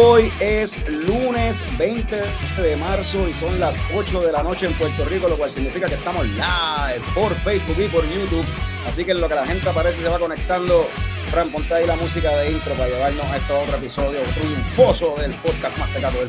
Hoy es lunes 20 de marzo y son las 8 de la noche en Puerto Rico, lo cual significa que estamos live por Facebook y por YouTube. Así que en lo que la gente aparece se va conectando, Fran, ponte ahí la música de intro para llevarnos a este otro episodio triunfoso del podcast más tecato del.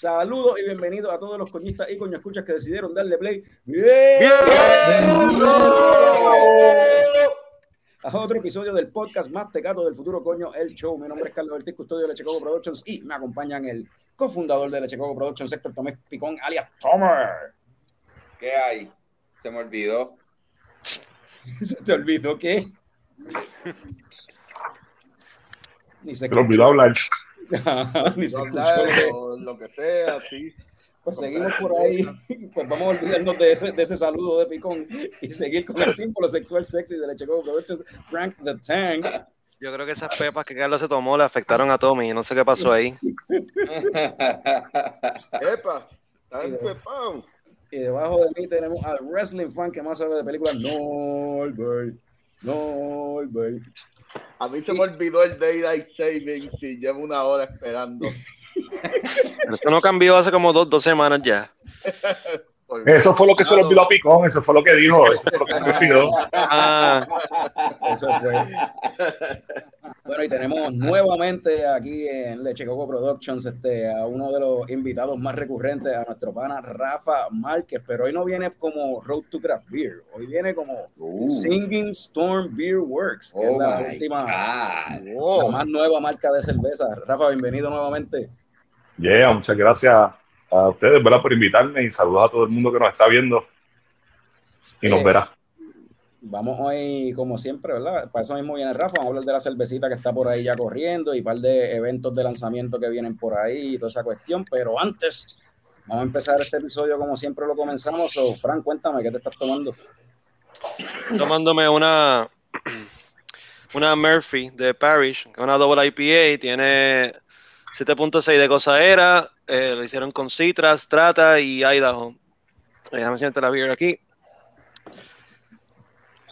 saludos y bienvenidos a todos los coñistas y coño escuchas que decidieron darle play. ¡Bien! a otro episodio del podcast más tecato del futuro coño, el show. Mi nombre es Carlos Ortiz, custodio de Lechecoco Productions y me acompañan el cofundador de Lechecoco Productions, Héctor Tomés Picón, alias Tomer. ¿Qué hay? Se me olvidó. ¿Se te olvidó qué? Ni se Se lo olvidó hablar. Ni se hablar escuchó. o lo que sea, sí. Pues seguimos por ahí. Pues vamos a olvidarnos de ese, de ese saludo de Picón y seguir con el símbolo sexual sexy de Lechecoco Productions, Frank the Tank. Yo creo que esas pepas que Carlos se tomó le afectaron a Tommy. No sé qué pasó ahí. Epa. Y debajo de mí tenemos al wrestling fan que más sabe de películas, Norbert. Norbert. A mí se me olvidó el Daylight Saving y llevo una hora esperando. Eso no cambió hace como dos, dos semanas ya. Eso fue lo que se le olvidó a Picón, eso fue lo que dijo, eso fue lo que se le olvidó. Ah, Eso fue. Bueno, y tenemos nuevamente aquí en Lechecoco Productions este, a uno de los invitados más recurrentes, a nuestro pana Rafa Márquez, pero hoy no viene como Road to Craft Beer, hoy viene como Uh, Singing Storm Beer Works, que oh es la my última, la más nueva marca de cerveza. Rafa, bienvenido nuevamente. Yeah, muchas gracias a ustedes, ¿verdad? Por invitarme y saludos a todo el mundo que nos está viendo y nos verá. Vamos hoy, como siempre, ¿verdad? Para eso mismo viene Rafa, vamos a hablar de la cervecita que está por ahí ya corriendo y un par de eventos de lanzamiento que vienen por ahí y toda esa cuestión. Pero antes, vamos a empezar este episodio como siempre lo comenzamos. So, Fran, cuéntame, ¿qué te estás tomando? tomándome una, una Murphy de es una double IPA, tiene 7.6 de cosaera, eh, lo hicieron con Citras, Trata y Idaho. Déjame siente la beer aquí.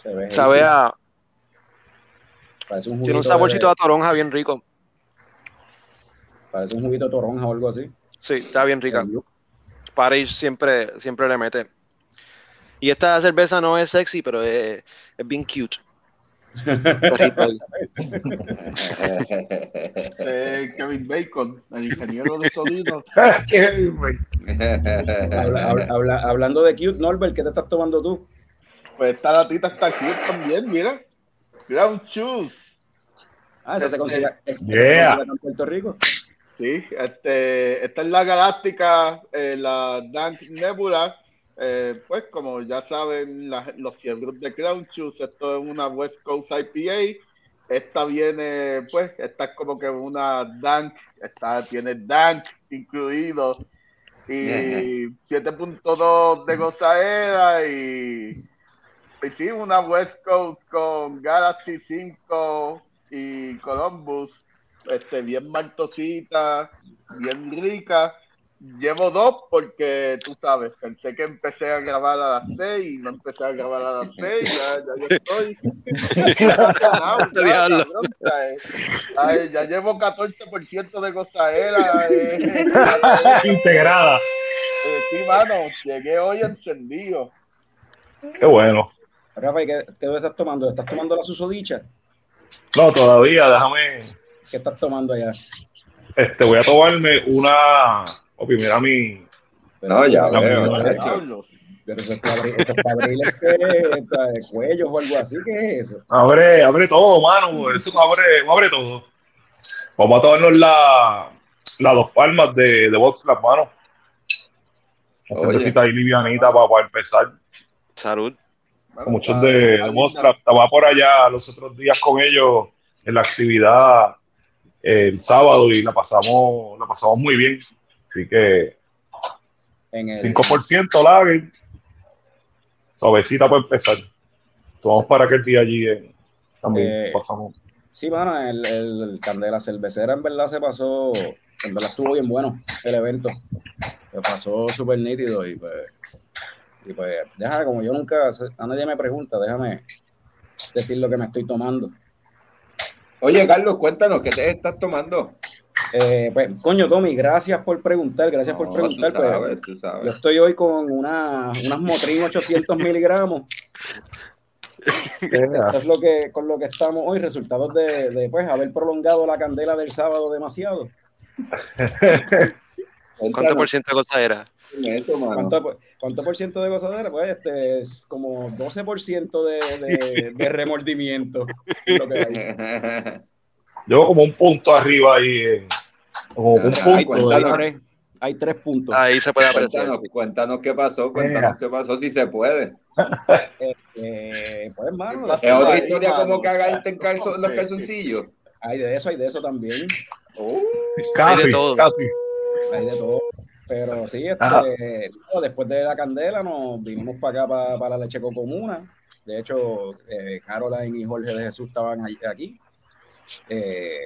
Se ve Sabe easy, a, parece un tiene un saborcito de, a toronja bien rico. parece un juguito de toronja o algo así. Sí, está bien rica. Parish siempre, siempre le mete. Y esta cerveza no es sexy, pero es, es bien cute. Eh, Kevin Bacon, el ingeniero de sonido. Habla- habla- habla- hablando de cute, Norbert, ¿qué te estás tomando tú? Pues esta latita está aquí también, mira. Ground Shoes. Ah, esa se consigue, Yeah. consigue en Puerto Rico. Sí, este, esta es la galáctica, eh, la Dank Nebula. Eh, pues como ya saben la- los fiebros de Crown Shoes, esto es una West Coast IPA. Esta viene, pues, esta es como que una Dank, esta tiene Dank incluido. Y 7.2 de gozaera y, y sí, una West Coast con Galaxy 5 y Columbus este, bien maltosita, bien rica. Llevo dos porque tú sabes, pensé que empecé a grabar a las seis y no empecé a grabar a las seis, ya, ya yo estoy. Ya, cabrón, ya, eh. Ay, ya llevo 14% de gozaera. Eh, Integrada. eh, sí, mano, llegué hoy encendido. Qué bueno. Rafa, ¿y ¿qué, qué estás tomando? ¿Estás tomando la susodicha? No, todavía, déjame. ¿Qué estás tomando allá? Este, voy a tomarme una. Opi, mira mi. No, ya La veo. Pero eso es para abrir, eso es para abrir cuellos o algo así, ¿qué es eso? Abre, abre todo, mano. Eso abre, abre todo. Vamos a tomarnos la, las dos palmas de, de box las manos. Cervecita ahí livianita para, para empezar. Salud. Muchos de, de. Estaba por allá los otros días con ellos en la actividad eh, el sábado y la pasamos, la pasamos muy bien. Así que En el, 5% lager. Suavecita para empezar. Tomamos para aquel día allí. eh, también Eh, pasamos. Sí, mano, el, el, el Candela Cervecera en verdad se pasó, en verdad estuvo bien bueno el evento. Se pasó súper nítido y pues, y pues, deja, como yo nunca, a nadie me pregunta, déjame decir lo que me estoy tomando. Oye, Carlos, cuéntanos, ¿qué te estás tomando? Eh, pues, coño, Tommy, gracias por preguntar, gracias por preguntar. tú pues, sabes, tú yo estoy hoy con una, unas Motrin 800 miligramos. Esto es lo que, con lo que estamos hoy, resultados de, de, pues, haber prolongado la candela del sábado demasiado. ¿Cuánto por ciento de cosa era? Eso, mano. ¿Cuánto, ¿Cuánto por ciento de gozadera? Pues este es como 12% de, de, de remordimiento. lo que hay. Yo como un punto arriba ahí. eh, como un punto. hay cuéntanos. hay tres puntos. Ahí se puede apreciar. Cuéntanos, cuéntanos qué pasó, cuéntanos qué pasó, si se puede. Eh, pues, hermano, Es otra Ahí, historia mano. como cagarte en calzo- los calzoncillos. hay de eso, hay de eso también. Oh, Casi, Hay de todo. casi. Hay de todo. Pero sí, este, no, después de la candela nos vinimos para acá, para, la leche comuna. De hecho, eh, Caroline y Jorge de Jesús estaban aquí. Eh,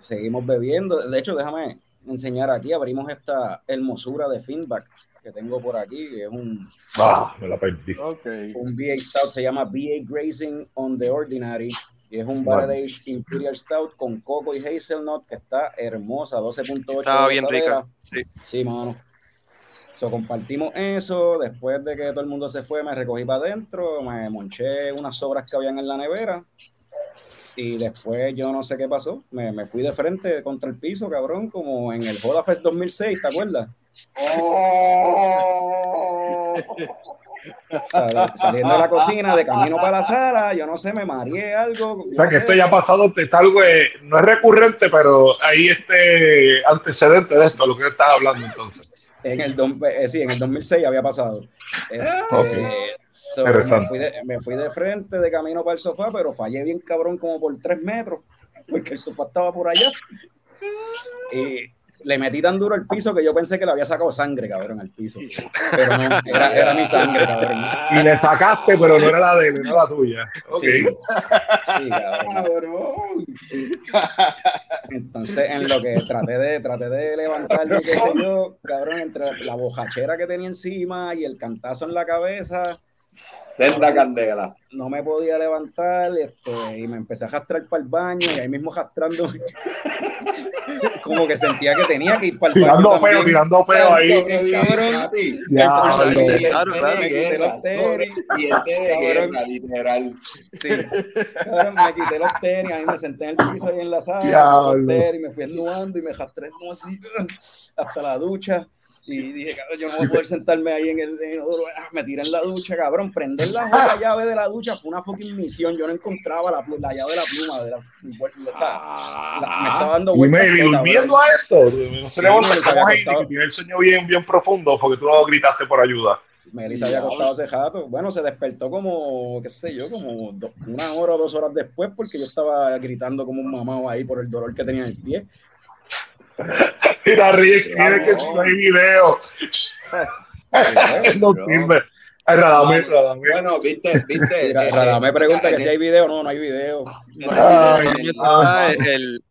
seguimos bebiendo. De hecho, déjame enseñar aquí. Abrimos esta hermosura de feedback que tengo por aquí, que es un, Ah, me la perdí. Un BA Stout, se llama BA Grazing on the Ordinary. Y es un Barrel Imperial Stout con coco y hazelnut que está hermosa, 12.8. Estaba de bien rica. Sí. Sí, mano. So, compartimos eso. Después de que todo el mundo se fue, me recogí para adentro, me monché unas sobras que habían en la nevera. Y después yo no sé qué pasó. Me, me fui de frente contra el piso, cabrón, como en el Joda Fest 2006, ¿te acuerdas? O saliendo de la cocina, de camino para la sala, yo no sé, me mareé algo. O sea que esto ya ha pasado, está algo, eh, no es recurrente, pero hay este antecedente de esto, lo que estás hablando entonces. En el, eh, sí, en el 2006 había pasado. Este, Ok. so, me, fui de, me fui de frente, de camino para el sofá, pero fallé bien cabrón como por tres metros, porque el sofá estaba por allá. Y le metí tan duro al piso que yo pensé que le había sacado sangre, cabrón, al piso. Pero no, era, era mi sangre, cabrón. Y le sacaste, pero no era la de él, era la tuya. Ok. Sí, sí, cabrón. cabrón. Entonces, en lo que traté de, traté de levantarme, qué sé yo, cabrón, entre la bojachera que tenía encima y el cantazo en la cabeza, Senda candela. no me podía levantar este, y me empecé a arrastrar para el baño y ahí mismo arrastrando como que sentía que tenía que ir para el baño Tirando peo, tirando peo ahí. cabrón. Me quité los tenis, Y este literal. sí. Me quité los tenis, ahí me senté en el piso ahí en la sala, los tenis, me fui ennuando y me como así hasta la ducha. Y dije, cabrón, yo no voy a poder sentarme ahí en el, en el inodoro. Ah, Me tiré en la ducha, cabrón. Prender la joda llave de la ducha fue una fucking misión. Yo no encontraba la, la llave de la pluma. De la, o sea, la- me estaba dando Y vueltas. me y todo, durmiendo cabrón. a esto, no se me lo estamos ahí, que tiene el sueño bien, bien profundo, porque tú no gritaste por ayuda. Melissa había acostado hace rato. Bueno, se despertó como, qué sé yo, como do- una hora o dos horas después porque yo estaba gritando como un mamado ahí por el dolor que tenía en el pie. Mira, Rick, tiene que si no hay video. no sirve. Ay, Radamel, Radamel. Bueno, viste, viste. Mira, eh, Rada me pregunta que si hay video. No, no hay video. Ay, el,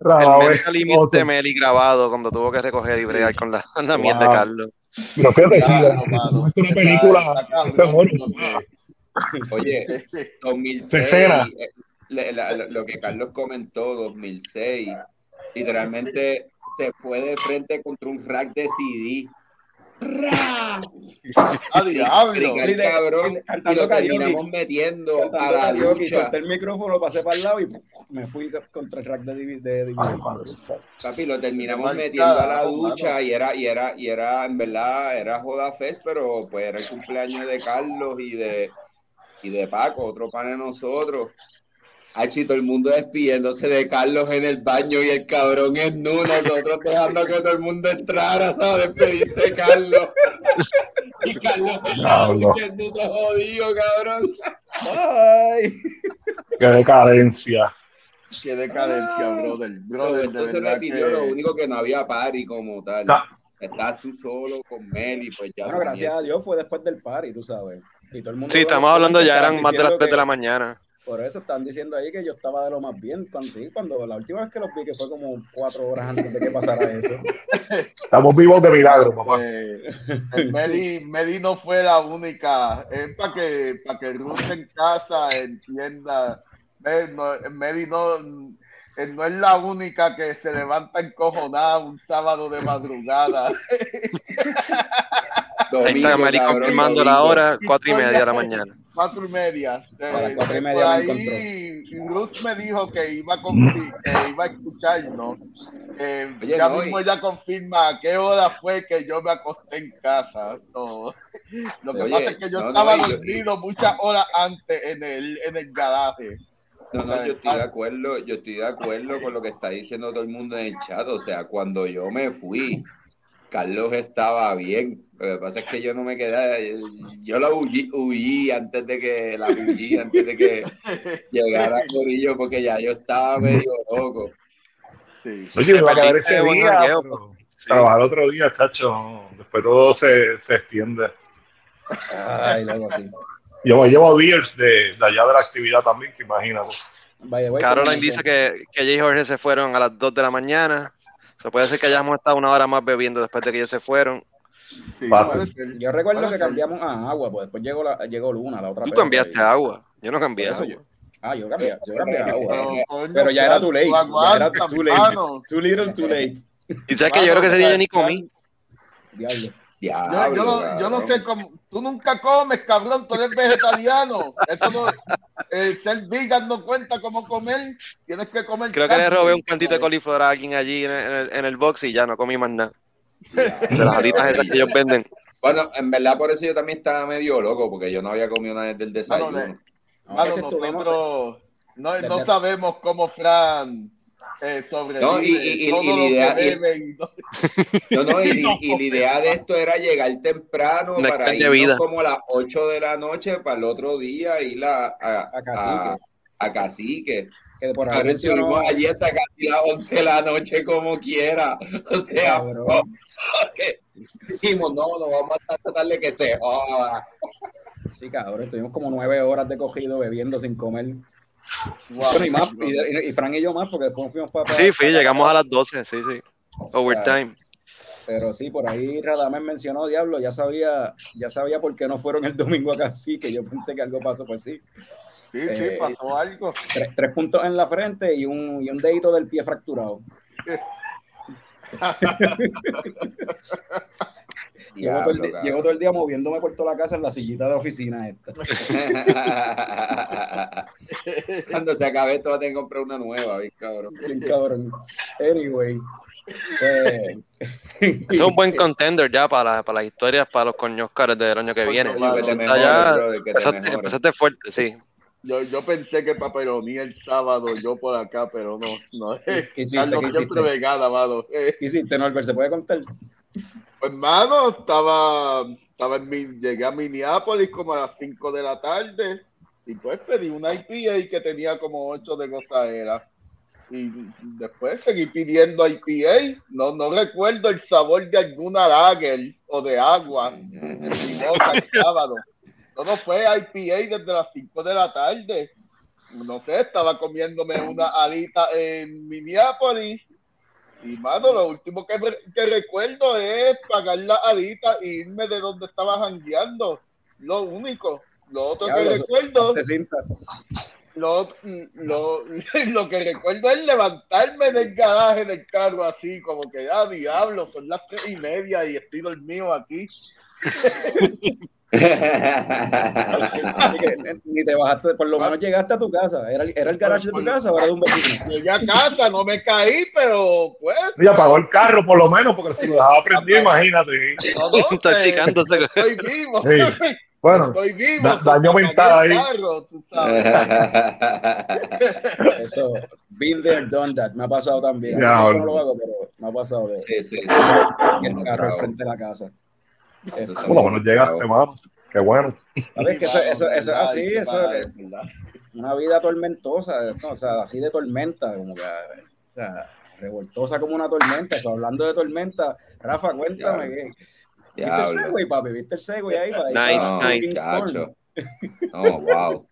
el Meli grabado cuando tuvo que recoger y bregar con la, con la miel de. Carlos. Pero fíjate, sí, es una película. Oye, 2006, Cesena. eh, le- la- lo, lo que Carlos comentó, 2006, literalmente se fue de frente contra un rack de CD. ¡A diablo! Literal, cabrón, y lo karaoke. terminamos metiendo a Cantando la karaoke, ducha. solté el micrófono, pasé para el lado y me fui contra el rack de DVD. Papi, lo terminamos metiendo a la ducha mano. y era, y era, y era, en verdad, era Joda Fest, pero pues era el cumpleaños de Carlos y de, y de Paco, otro pan de nosotros. Ay, todo el mundo despidiéndose de Carlos en el baño y el cabrón en nu, nosotros dejando que todo el mundo entrara, ¿sabes? Despedirse de Carlos. Y Carlos en la Diablo. ducha en nu, todo jodido, cabrón. Ay. Qué decadencia. ¡Qué decadencia, brother! Brother, Esto se repitió, que... lo único que no había party como tal. No. Estás tú solo con Meli, pues ya. Bueno, gracias a Dios fue después del party, tú sabes. Y todo el mundo Sí, estamos hablando ya, eran más de las 3 de la mañana. Por eso están diciendo ahí que yo estaba de lo más bien. Cuando, sí, cuando la última vez que los vi, que fue como cuatro horas antes de que pasara eso. Estamos vivos de milagro, papá. Eh, el Meli, Meli no fue la única. Es para que, para que Ruth en casa entienda. Eh, no, Meli no, eh, no es la única que se levanta encojonada un sábado de madrugada. Ahí está Mary cabrón, confirmando la hora, 4 y media de la mañana. Cuatro y media. Eh, A las cuatro y por media me ahí Ruth me dijo que iba a, confi- que iba a escucharnos. Eh, Oye, ya no, mismo ella confirma a qué hora fue que yo me acosté en casa. No. Lo que Oye, pasa es que yo no, no, estaba yo- dormido muchas horas antes en el, en el garaje. No, no, yo estoy de acuerdo, yo estoy de acuerdo con lo que está diciendo todo el mundo en el chat. O sea, cuando yo me fui, Carlos estaba bien. Lo que pasa es que yo no me quedé, yo la huí, huí antes de que la huí, antes de que llegara Corillo, porque ya yo estaba medio loco. Sí. Oye, Te iba a quedar ese día. pero Sí. Trabajar otro día, chacho. Después todo se, se extiende. Ay, luego sí. Yo llevo beers de, de allá de la actividad también, que imagínate. Caroline dice que, que ella y Jorge se fueron a las 2 de la mañana. Se puede ser que hayamos estado una hora más bebiendo después de que ellos se fueron. Sí. Yo recuerdo que ser. cambiamos a agua, pues después llegó, la, llegó Luna, la otra Tú cambiaste agua. Yo no cambié eso agua. yo- Ah, yo cambié, yo cambié a agua. Pero, ya era too late. Ya era too late. Too little, too late. Y sabes que yo creo que ese día yo ni comí. Diablo. Yo, Diablo, yo no, yo no sé cómo. Tú nunca comes, cabrón. Tú eres vegetariano. Eso no. eh, ser vegan no cuenta como comer. Tienes que comer. Creo que le robé un cantito de coliflor a alguien allí en el, en el box y ya no comí más nada. De las alitas esas que ellos venden. Bueno, en verdad por eso yo también estaba medio loco, porque yo no había comido nada desde el desayuno. Mano, Mano, nosotros no, no Desde- sabemos cómo Fran eh, sobrevive. No, y- y- y- todo y lo la idea- que y- bebe y no- y, y la idea de esto era llegar temprano para irnos vida. como a las 8 de la noche para el otro día ir a, a, A Cacique. a- a Cacique. Que por ahí Ahora mencionó, estuvimos allí hasta casi las 11 de la noche como quiera. O sea, cabrón. dijimos, no, no vamos a tratarle que se joda. Sí, cabrón, estuvimos como nueve horas de cogido bebiendo sin comer. Wow. Bueno, y más, y, y- y Fran y yo más, porque después fuimos para. Sí, fui, llegamos a las 12, sí, sí. O sea, Overtime. Pero sí, por ahí Radamés mencionó, diablo, ya sabía, ya sabía por qué no fueron el domingo acá, sí, que yo pensé que algo pasó, pues sí. Sí, sí, Eh, pasó algo. Tres, tres puntos en la frente y un, y un dedito del pie fracturado. Llevo todo, el, di- Diablo, llevo todo el día moviéndome por toda la casa en la sillita de oficina esta. Cuando se acabe esto va a tener que comprar una nueva, ¿ves, cabrón? Bien cabrón. Anyway. Pues, Es un buen contender ya para, para las historias, para los coños caros del año que viene. Empezaste fuerte, sí. Yo, yo pensé que paperonía el sábado, yo por acá, pero no. no. ¿Qué hiciste? Carlos ¿Qué siempre hiciste? vegana, mano. Eh, ¿Qué hiciste, Norbert? ¿Se puede contar? Pues, mano, estaba, estaba en mi, llegué a Minneapolis como a las 5 de la tarde y pues pedí una IPA que tenía como 8 de gozadera. Y después seguí pidiendo IPA. No, no recuerdo el sabor de alguna lager o de agua en mi sábado. Todo fue IPA desde las 5 de la tarde. No sé, estaba comiéndome una alita en Minneapolis. Y, mano, lo último que, que recuerdo es pagar la alita e irme de donde estaba jangueando. Lo único. Lo otro Diablo, que recuerdo lo, lo, lo, que recuerdo es levantarme del garaje del carro así, como que, ah, diablo, son las tres y media y estoy dormido aquí. Ni te bajaste, por lo menos llegaste a tu casa. ¿Era, era el garaje de tu casa o era de un vecino? Llegué a casa, no me caí, pero pues. Y apagó el carro por lo menos, porque si lo dejaba prendido, imagínate. Intoxicándose. Estoy vivo. Sí. Bueno, Estoy vivo. da- daño mental ahí. Carro, tú sabes. Eso, been there, done that. Me ha pasado también. Ya, Yo no lo hago, pero me ha pasado de sí, sí, sí. el carro al frente de la casa. Este, Por lo menos llegaste, mano. Qué bueno. ¿Sabes que eso, eso, eso es así? Eso es una vida tormentosa, ¿no? o sea, así de tormenta, como que, o sea, revoltosa como una tormenta. O sea, hablando de tormenta, Rafa, cuéntame. ¿qué? ¿viste el. Segway, papi? ¿Viste el Segway ahí? Para Nice, No, nice. No, wow.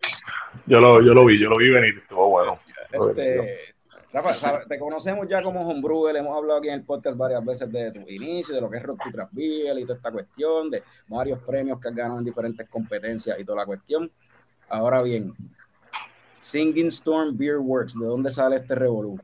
Yo lo, yo lo vi, yo lo vi venir. Estuvo bueno. Este, Rafa, te conocemos ya como homebrewer, hemos hablado aquí en el podcast varias veces de tu inicio, de lo que es Rock to Craft y toda esta cuestión, de varios premios que has ganado en diferentes competencias y toda la cuestión. Ahora bien, Singing Storm Beer Works, ¿de dónde sale este revolú?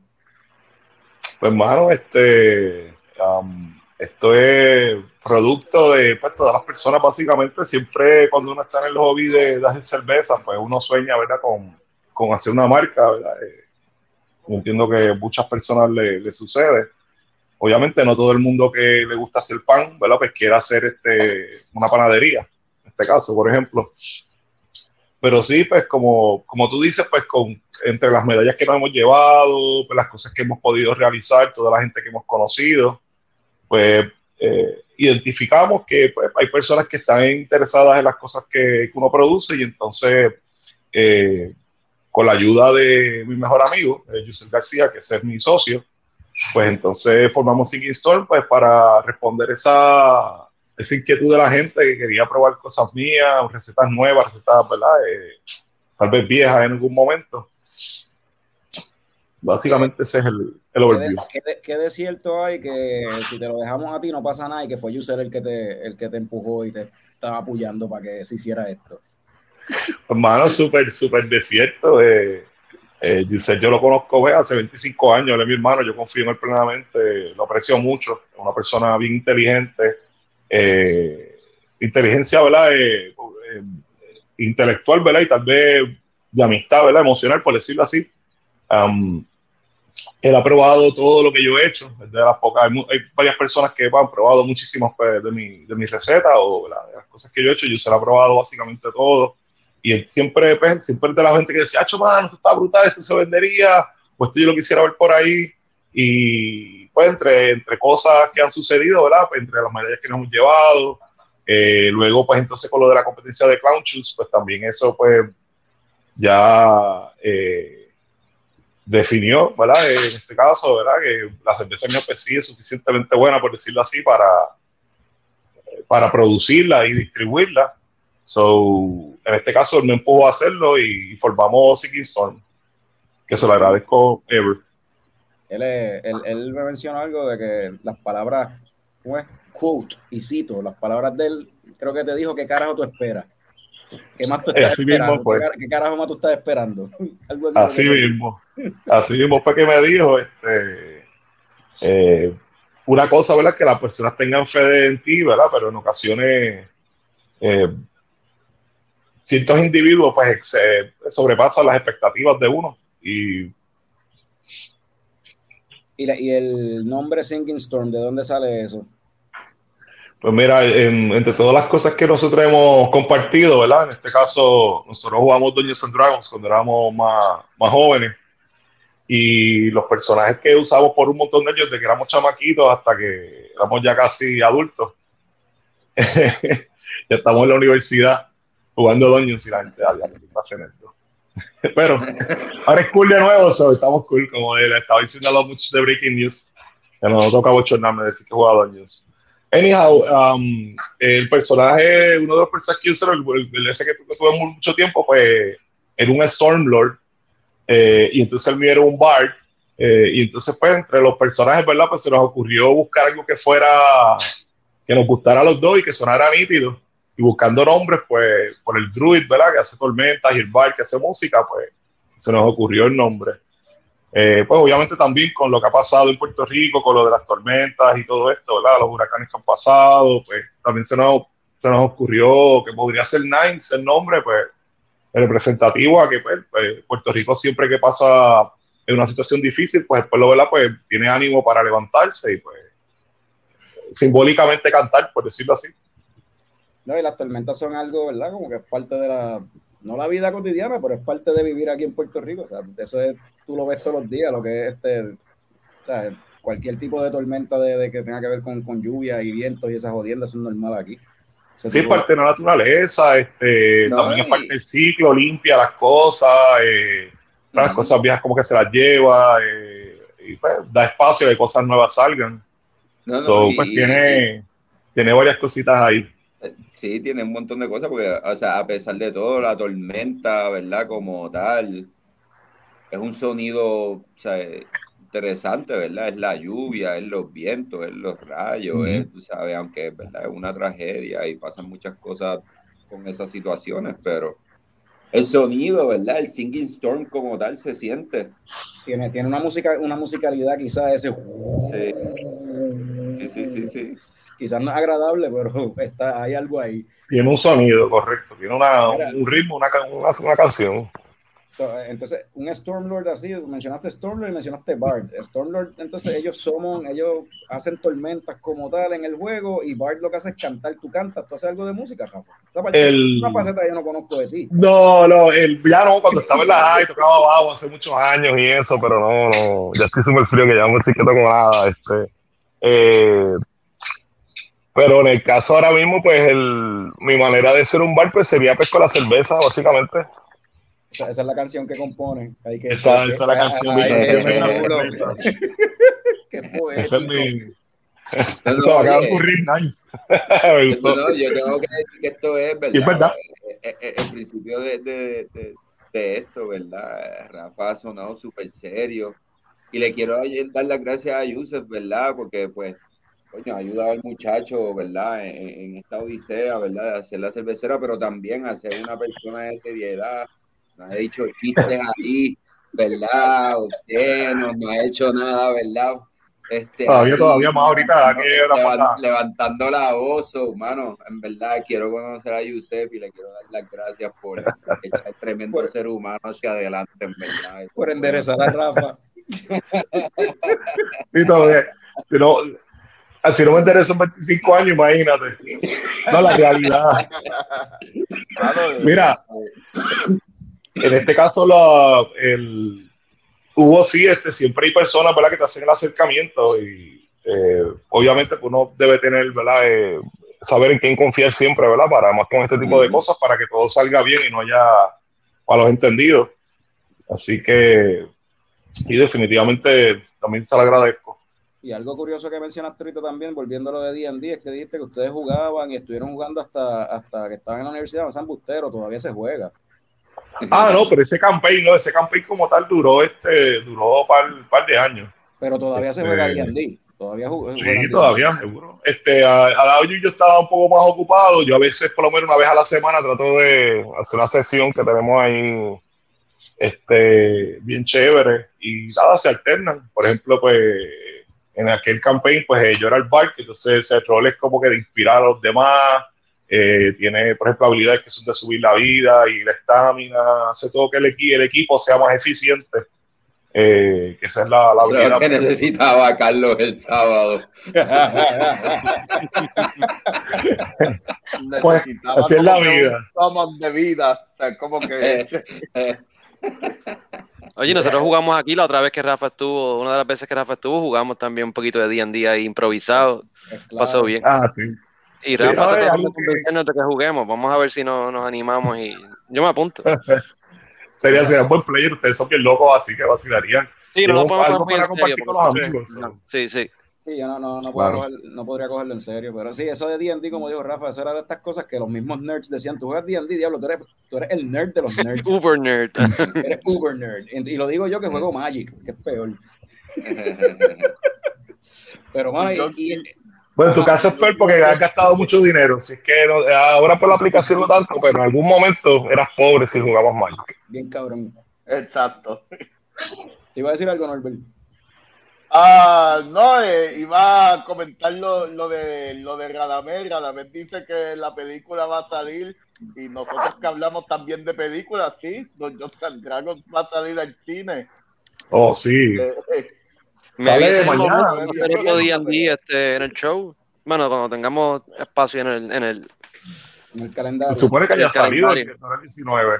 Pues, hermano, este, um, esto es producto de pues, todas las personas, básicamente. Siempre cuando uno está en el hobby de, de hacer cerveza, pues uno sueña, ¿verdad?, con, con hacer una marca, ¿verdad? Eh, entiendo que muchas personas le, le sucede. Obviamente, no todo el mundo que le gusta hacer pan, ¿verdad?, pues quiere hacer este, una panadería, en este caso, por ejemplo. Pero sí, pues como, como tú dices, pues con, entre las medallas que nos hemos llevado, pues las cosas que hemos podido realizar, toda la gente que hemos conocido, pues eh, identificamos que pues, hay personas que están interesadas en las cosas que, que uno produce y entonces eh, con la ayuda de mi mejor amigo, eh, Yusel García, que es mi socio, pues entonces formamos Singing Storm pues para responder esa, esa inquietud de la gente que quería probar cosas mías, recetas nuevas, recetas, ¿verdad? Eh, tal vez viejas en algún momento. Básicamente ese es el, el ¿Qué de, overview. qué de- qué de cierto hay que si te lo dejamos a ti no pasa nada y que fue User el que te, el que te empujó y te estaba apoyando para que se hiciera esto? Hermano, súper, súper desierto. Eh, eh, yo lo conozco güey, hace 25 años, él es mi hermano, yo confío en él plenamente, lo aprecio mucho, es una persona bien inteligente, eh, inteligencia, ¿verdad? Eh, eh, intelectual, ¿verdad? Y tal vez de amistad, ¿verdad? Emocional, por decirlo así. Um, él ha probado todo lo que yo he hecho, de las pocas, hay, varias personas que han probado muchísimas pues, de, mi, de mis recetas o ¿verdad? las cosas que yo he hecho, yo se lo ha probado básicamente todo y siempre, pues, siempre de la gente que decía, ¡Acho, mano, esto está brutal, esto se vendería, pues esto yo lo quisiera ver por ahí. Y pues entre, entre cosas que han sucedido, ¿verdad? Pues, entre las medallas que nos hemos llevado, eh, luego pues entonces con lo de la competencia de Clown Shoes, pues también eso pues ya eh, definió, ¿verdad? En este caso, ¿verdad? Que la cerveza mía pues sí es suficientemente buena, por decirlo así, para, para producirla y distribuirla. So, en este caso, él me empujó a hacerlo y formamos Seeking Storm, que se lo agradezco ever. Él, él, él me mencionó algo de que las palabras, ¿cómo es? Quote, y cito, las palabras de él, creo que te dijo, ¿qué carajo tú esperas? ¿Qué más tú Eh, estás así mismo esperando? fue. ¿Qué, car- qué carajo más tú estás esperando? Algo así. Así mismo, así mismo fue que me dijo, este, eh, una cosa, ¿verdad? Que las personas tengan fe en ti, ¿verdad? Pero en ocasiones eh, ciertos individuos pues se sobrepasan las expectativas de uno y Y, la- y el nombre Sinking Storm, ¿de dónde sale eso? Pues mira, en- entre todas las cosas que nosotros hemos compartido, ¿verdad? En este caso, nosotros jugamos Dungeons and Dragons cuando éramos más, más jóvenes. Y los personajes que usamos por un montón de ellos, desde que éramos chamaquitos hasta que éramos ya casi adultos. ya estamos en la universidad jugando Dungeons y la gente, ah, ya, ¿qué esto? Pero ahora es cool de nuevo, so, estamos cool, como le estaba diciendo a los muchachos de Breaking News. Que no toca bochornarme decir que juega Dungeons. Anyhow, um, el personaje, uno de los personajes que yo usé, el, el- ese que, tuve mucho tiempo, pues era un Stormlord. eh, y entonces él mío era un Bard. eh, y entonces, pues, entre los personajes, ¿verdad? Pues se nos ocurrió buscar algo que fuera, que nos gustara a los dos y que sonara nítido. Y buscando nombres, pues, por el Druid, ¿verdad? Que hace tormentas y el Bard que hace música, pues se nos ocurrió el nombre. Eh, pues obviamente también con lo que ha pasado en Puerto Rico, con lo de las tormentas y todo esto, ¿verdad? Los huracanes que han pasado, pues también se nos, se nos ocurrió que podría ser Nines el nombre, pues representativo a que pues, pues, Puerto Rico siempre que pasa en una situación difícil, pues el pueblo, ¿verdad? Pues tiene ánimo para levantarse y pues simbólicamente cantar, por decirlo así. No, y las tormentas son algo, ¿verdad? Como que es parte de la, no la vida cotidiana, pero es parte de vivir aquí en Puerto Rico. O sea, eso es, tú lo ves todos los días, lo que es este, o sea, cualquier tipo de tormenta de, que tenga que ver con, con, lluvia y vientos y esas jodiendas son normales aquí. sí, es parte de la naturaleza, este, también es parte del ciclo, limpia las cosas, eh, las cosas viejas como que se las lleva, eh, y pues, da espacio de que cosas nuevas salgan. No, pues tiene, tiene varias cositas ahí. Sí, tiene un montón de cosas, porque, o sea, a pesar de todo, la tormenta, ¿verdad? Como tal, es un sonido, o sea, interesante, ¿verdad? Es la lluvia, es los vientos, es los rayos, es, tú sabes, aunque ¿verdad? es una tragedia y pasan muchas cosas con esas situaciones, pero el sonido, ¿verdad? El singing storm como tal se siente. Tiene, tiene una música, una musicalidad quizás ese. Sí, sí, sí, sí quizás no es agradable, pero está, hay algo ahí. Tiene un sonido, correcto, tiene una, un ritmo, una, una, canción. entonces, un Stormlord así, mencionaste Stormlord y mencionaste Bard. Stormlord, entonces ellos somos, ellos hacen tormentas como tal en el juego y Bard lo que hace es cantar. ¿Tú cantas? ¿Tú haces algo de música, Rafa? Esa parte el... una faceta yo no conozco de ti. No, no, el, ya no, cuando estaba en la high tocaba bajo hace muchos años y eso, pero no, no, ya estoy súper frío que ya no sé que toco nada. Este, eh, pero en el caso ahora mismo, pues el, mi manera de ser un bar pues sería pues con la cerveza, básicamente. esa es la canción que compone. Hay que, esa, esa es la canción. Ay, Qué poético. Esa es mi... Eso acaba de ocurrir nice. no, yo tengo que decir que esto es verdad. Es verdad. El, el, principio de, de, de, de, esto, ¿verdad? Rafa ha sonado súper serio. Y le quiero dar las gracias a Yusef, ¿verdad? Porque pues coño, ayuda al muchacho, ¿verdad? En, esta odisea, ¿verdad? De hacer la cervecera, pero también a ser una persona de seriedad. No ha dicho chistes ahí, ¿verdad? Usted no, ha hecho nada, ¿verdad? Este, todavía, todavía más ahorita. levantando la voz, hermano. En verdad, quiero conocer a Yusef y le quiero dar las gracias por echar tremendo ser humano hacia adelante, en verdad. Por enderezar a Rafa. y todavía, pero Así no me interesa 25 años, imagínate. No, la realidad. Mira, en este caso la, el, hubo sí, este, siempre hay personas ¿verdad? que te hacen el acercamiento y eh, obviamente pues uno debe tener, ¿verdad? Eh, saber en quién confiar siempre, ¿verdad? Para más con este tipo de cosas, para que todo salga bien y no haya malos entendidos. Así que, y definitivamente también se lo agradezco. Y algo curioso que mencionaste ahorita también, volviendo a lo de D&D, es que dijiste que ustedes jugaban y estuvieron jugando hasta, hasta que estaban en la universidad, de San Bustero, todavía se juega. Ah, no, pero ese campaign, no, ese campaign como tal duró este, duró un par, de años. Pero todavía se juega D&D. Todavía Sí, todavía, seguro. Este, a, a yo estaba un poco más ocupado. Yo a veces, por lo menos una vez a la semana, trato de hacer una sesión que tenemos ahí este, bien chévere. Y nada, se alternan. Por ejemplo, pues en aquel campaign, pues eh, yo era el barco, entonces ese rol es como que de inspirar a los demás. Eh, tiene, por ejemplo, habilidades que son de subir la vida y la estamina, hace todo que el, el equipo sea más eficiente. Eh, que esa es la, la habilidad que necesitaba Carlos el sábado. pues, así es la vida. Somos de vida, o sea, como que Oye, nosotros jugamos aquí la otra vez que Rafa estuvo, una de las veces que Rafa estuvo, jugamos también un poquito de día en día improvisado. Pasó bien. Ah, sí. Y Rafa está convenciendo de que juguemos. Vamos a ver si no, nos animamos y yo me apunto. sería, sería un buen player, ustedes son bien locos, así que vacilarían. Sí, no lo podemos muy en serio. Con los amigos, sí, sí. Sí, yo no, no, no, puedo no podría cogerlo en serio, pero sí, eso de D&D, como dijo Rafa, eso era de estas cosas que los mismos nerds decían, tú juegas D&D, diablo, tú eres, tú eres el nerd de los nerds. uber nerd. eres uber nerd. Y lo digo yo que juego Magic, que es peor. pero, más bueno, en tu caso es peor porque has gastado mucho dinero. Así es que ahora por la aplicación no tanto, pero en algún momento eras pobre si jugabas Magic. Bien cabrón. Exacto. Te iba a decir algo, Norbert. Ah, no, eh, iba a comentar lo, lo de lo de Radamel. Radamel dice que la película va a salir y nosotros que hablamos también de películas, sí, Don Jonathan Dragon va a salir al cine. Oh, sí. Eh, eh, Me Sale mañana. hacer otro D&D, este, en el show. Bueno, cuando tengamos espacio en el, en el En el calendario. Se supone que haya El salido el calendario. 19.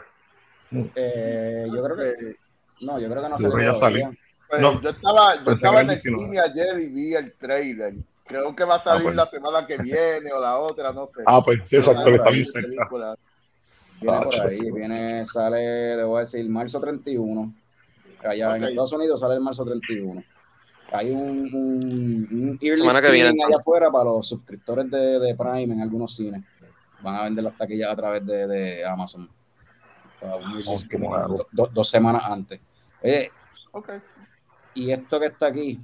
Eh, yo creo que. No, yo creo que no ya salió. Pues, No, yo estaba, yo pensé estaba en el 19. cine ayer y vi el trailer. Creo que va a salir pues. la semana que viene o la otra, no sé. Ah, pues sí, exacto, que está bien cerca. Viene Ah, por ahí, viene, sale, debo decir, marzo 31. Allá en Ok. Estados Unidos sale el marzo 31. Hay un, un, un early Semana que viene, screening allá afuera para los suscriptores de, de Prime en algunos cines. Van a vender las taquillas a través de, de Amazon. Un early Oh, do- do- dos semanas antes. Oye, Ok. Y esto que está aquí,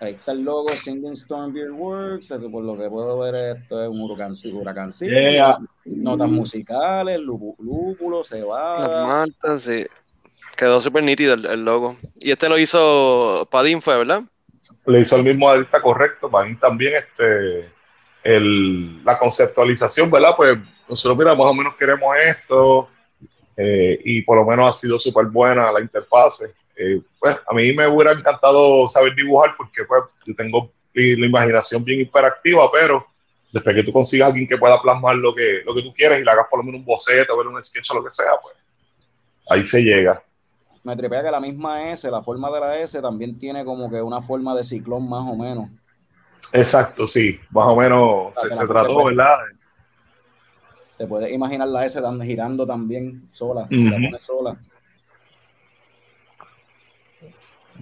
ahí está el logo Singing Storm Beer Works. Por lo que puedo ver, esto es un huracán, huracán Yeah. notas musicales, lúpu- lúpulo, Las cebada. maltas, sí. Quedó súper nítido el, el logo. Y este lo hizo Padín, fue, ¿verdad? Le hizo el mismo artista correcto. Mí también este, el, la conceptualización, ¿verdad? Pues nosotros, mira, más o menos queremos esto. eh, y por lo menos ha sido súper buena la interfase. Eh, pues a mí me hubiera encantado saber dibujar porque pues yo tengo la imaginación bien hiperactiva, pero después que tú consigas a alguien que pueda plasmar lo que, lo que tú quieres y le hagas por lo menos un boceto, ver un sketch o lo que sea, pues ahí se llega. Me tripea que la misma S, la forma de la S, también tiene como que una forma de ciclón más o menos. Exacto, sí, más o menos se, trató, ¿verdad? Te puedes imaginar la S girando también sola, si la pones sola.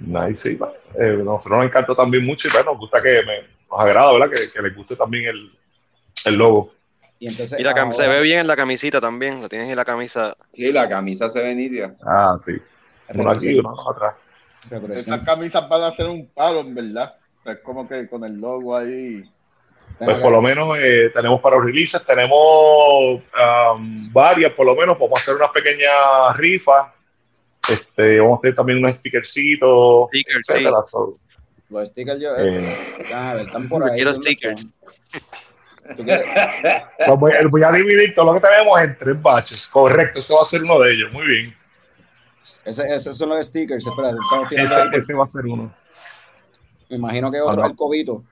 Nice, sí, va. Eh, nosotros nos encanta también mucho y bueno, nos gusta que me, nos agrada, ¿verdad? Que, que les guste también el, el logo. Y entonces Y la ahora- se ve bien en la camisita también. Lo tienes en la camisa. Sí, la camisa se ve nítida. Ah, sí. Uno aquí, representa- uno atrás. Esas camisas van a ser un palo, en verdad. Es como que con el logo ahí. Pues por lo menos eh, tenemos para los releases, tenemos um, varias, por lo menos, podemos hacer una pequeña rifa. Este, vamos a tener también unos stickercitos, Stickers, etcétera. So, Los stickers yo, eh, a ver, están por ahí. quiero ¿dónde stickers. los voy, voy a dividir todo lo que tenemos en tres baches. Correcto, ese va a ser uno de ellos. Muy bien. Ese, esos son los stickers. Espera, Ese, va a ser uno. me imagino que otro Ajá. es el cobito.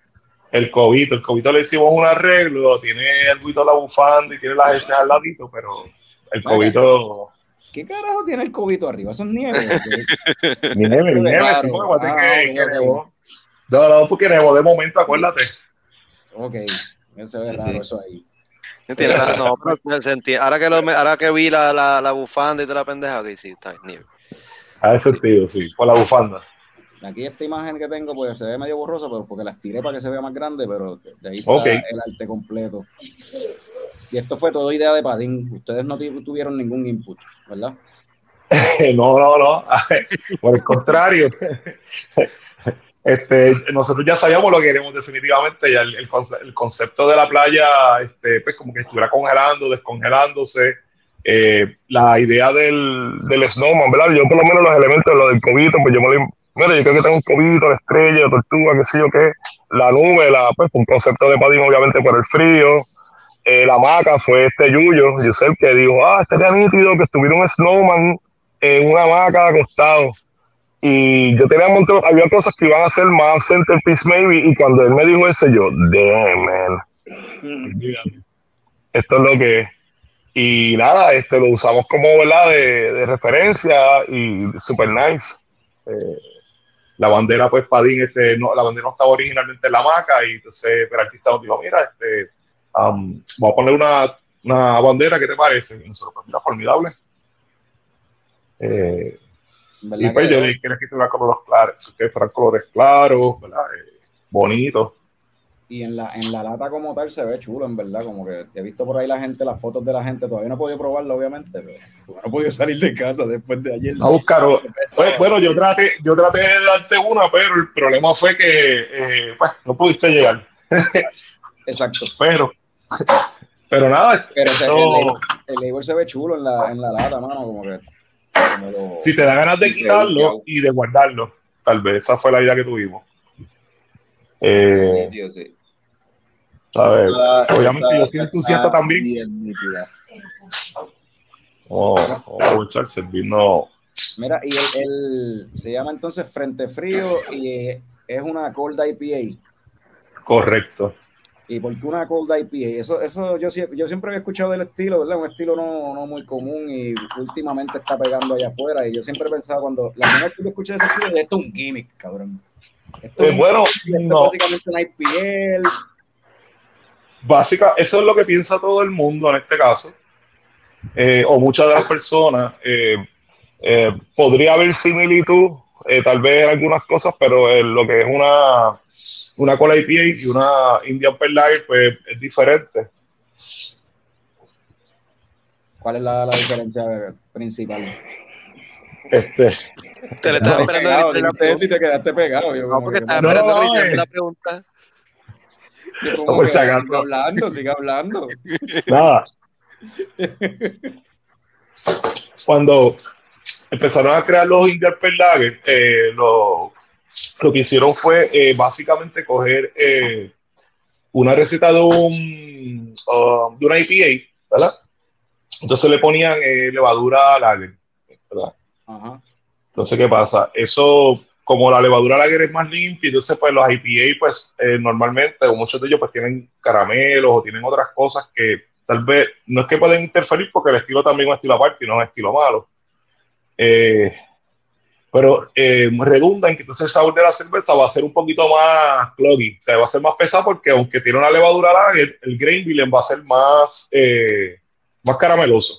El cobito, el cobito le hicimos un arreglo, tiene el de la bufanda y tiene las S al ladito, pero el cobito, ¿Qué carajo tiene el cobito arriba? ¿Eso es nieve? mi neve, mi raro. sí, acuérdate Ah, que, que nevó. No, no, porque nevó de momento, acuérdate. ok, eso es Sí, raro, sí. eso ahí. Tiene la- no, pero se- se entiende. ahora, que lo, ahora que vi la, la, la bufanda y toda la pendeja, que sí, está bien. A ese sentido, sí, por la bufanda. Aquí esta imagen que tengo pues se ve medio borrosa, pero porque las tiré para que se vea más grande, pero de ahí está Ok. el arte completo. Y esto fue todo idea de Padín. Ustedes no tu- tuvieron ningún input, ¿verdad? No, no, no. Por el contrario. Este, nosotros ya sabíamos lo que queremos definitivamente, ya el, el conce- el concepto de la playa, este, pues como que estuviera congelando, descongelándose, Eh, la idea del, del snowman, ¿verdad? Yo por lo menos los elementos, lo del cobito, pues yo me lo, mira, yo creo que tengo un cobito, la estrella, la tortuga, qué sé yo qué, la nube, la, pues un concepto de Padín obviamente por el frío, Eh, la hamaca fue este Yuyo, Yusef, que dijo, ah, estaría nítido que estuviera un snowman en una hamaca acostado. Y yo tenía un montón, había cosas que iban a ser más centerpiece maybe, y cuando él me dijo eso, yo, damn, man, olvídate. esto es lo que es. Y nada, este lo usamos como, ¿verdad?, de, de referencia y super nice. Eh, la bandera, pues, Padín, este, no, la bandera no estaba originalmente en la hamaca, y entonces el artista nos dijo, mira, este, um, vamos a poner una, una bandera, ¿qué te parece? Y nosotros, pues, mira, formidable. Eh, ¿Verdad y pues yo le quería que tuviera colores claros, que fueran colores claros, ¿verdad? Eh, bonitos. Y en la, en la lata como tal se ve chulo, en verdad. Como que he visto por ahí la gente, las fotos de la gente. Todavía no he podido probarlo, obviamente, pero no he podido salir de casa después de ayer. A buscar. Pues, bueno, yo traté, yo traté de darte una, pero el problema fue que eh, pues, no pudiste llegar. Exacto. Pero, pero nada, Pero se- eso, el, label, el label se ve chulo en la, en la lata, mano. Como que como lo- Si te da ganas de quitarlo y de guardarlo, tal vez esa fue la idea que tuvimos. Eh, Tío, sí. a ver, obviamente esta- yo soy entusiasta también. bien vamos a aprovechar servirnos. Mira, y el, el- se llama entonces Frente Frío y es una Cold IPA. Correcto. ¿Y por qué una Cold IPA? Eso, eso yo, yo siempre había escuchado del estilo, ¿verdad? Un estilo no, no muy común y últimamente está pegando allá afuera. Y yo siempre pensaba cuando la primera vez que yo escuché ese estilo, esto es un gimmick, cabrón. Esto Eh, es, bueno, esto es no. básicamente una IPL. Básica, eso es lo que piensa todo el mundo en este caso, eh, o muchas de las personas. eh, eh, podría haber similitud, tal vez en algunas cosas, pero lo que es una, una cola IPA y una Indian Pale Lager, pues es diferente. ¿Cuál es la, la diferencia principal? Este, Te le estaba No, esperando pegado, no sé si te te quedaste pegado. Yo No, porque que- estaba No, esperando no, hicieras eh. la pregunta. yo acaso. Sigue hablando, sigue hablando. nada. Cuando empezaron a crear los Indian Pale Lager, eh, lo, lo que hicieron fue eh, básicamente coger eh, una receta de un uh, de una IPA, ¿verdad? Entonces le ponían eh, levadura lager, ¿verdad? Ajá. Entonces, ¿qué pasa? Eso, como la levadura lager es más limpia, entonces pues los IPA, pues eh, normalmente, o muchos de ellos, pues tienen caramelos o tienen otras cosas que tal vez no es que pueden interferir porque el estilo también es un estilo aparte y no es un estilo malo. Eh, pero eh, redunda en que entonces el sabor de la cerveza va a ser un poquito más cloggy, o sea, va a ser más pesado porque aunque tiene una levadura lager, el grain bill va a ser más, eh, más carameloso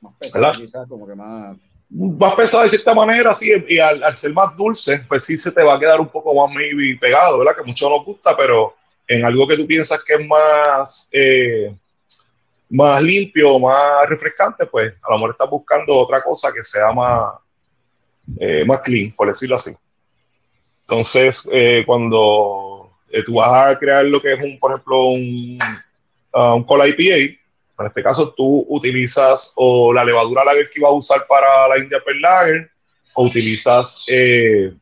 Más pesado, quizás, como que más. más pesado de cierta manera, sí, y al, al ser más dulce, pues sí se te va a quedar un poco más maybe pegado, ¿verdad? Que mucho nos gusta, pero en algo que tú piensas que es más, eh, más limpio, más refrescante, pues a lo mejor estás buscando otra cosa que sea más, eh, más clean, por decirlo así. Entonces, eh, cuando eh, tú vas a crear lo que es un, por ejemplo, un, ah, un cola IPA, en este caso, tú utilizas o la levadura lager que ibas a usar para la India Pale Lager, o utilizas eh,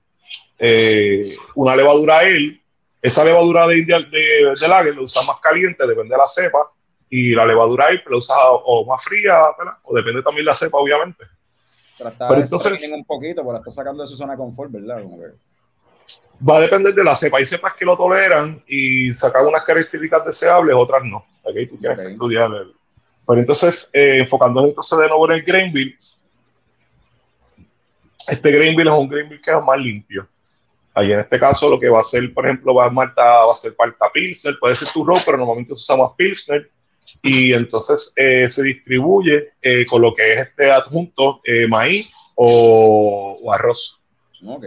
eh, una levadura ale. Esa levadura de, India, de, lager la usas más caliente, depende de la cepa, y la levadura ale la usas o, más fría, o depende también de la cepa, obviamente. Pero está Pero entonces- un poquito, pero está sacando de su zona de confort, ¿verdad? Como que- Va a depender de la cepa. Hay cepas que lo toleran y sacan unas características deseables, otras no. Aquí tú tienes Ok. que estudiar. el- Pero entonces, eh, enfocándonos entonces de nuevo en el grain bill, este grain bill es un grain bill que es más limpio. Ahí en este caso lo que va a ser, por ejemplo, va a, Marta, va a ser Parta Pilsner, puede ser tu pero normalmente usamos Pilsner. Y entonces eh, se distribuye eh, con lo que es este adjunto, eh, maíz o, o arroz. Ok.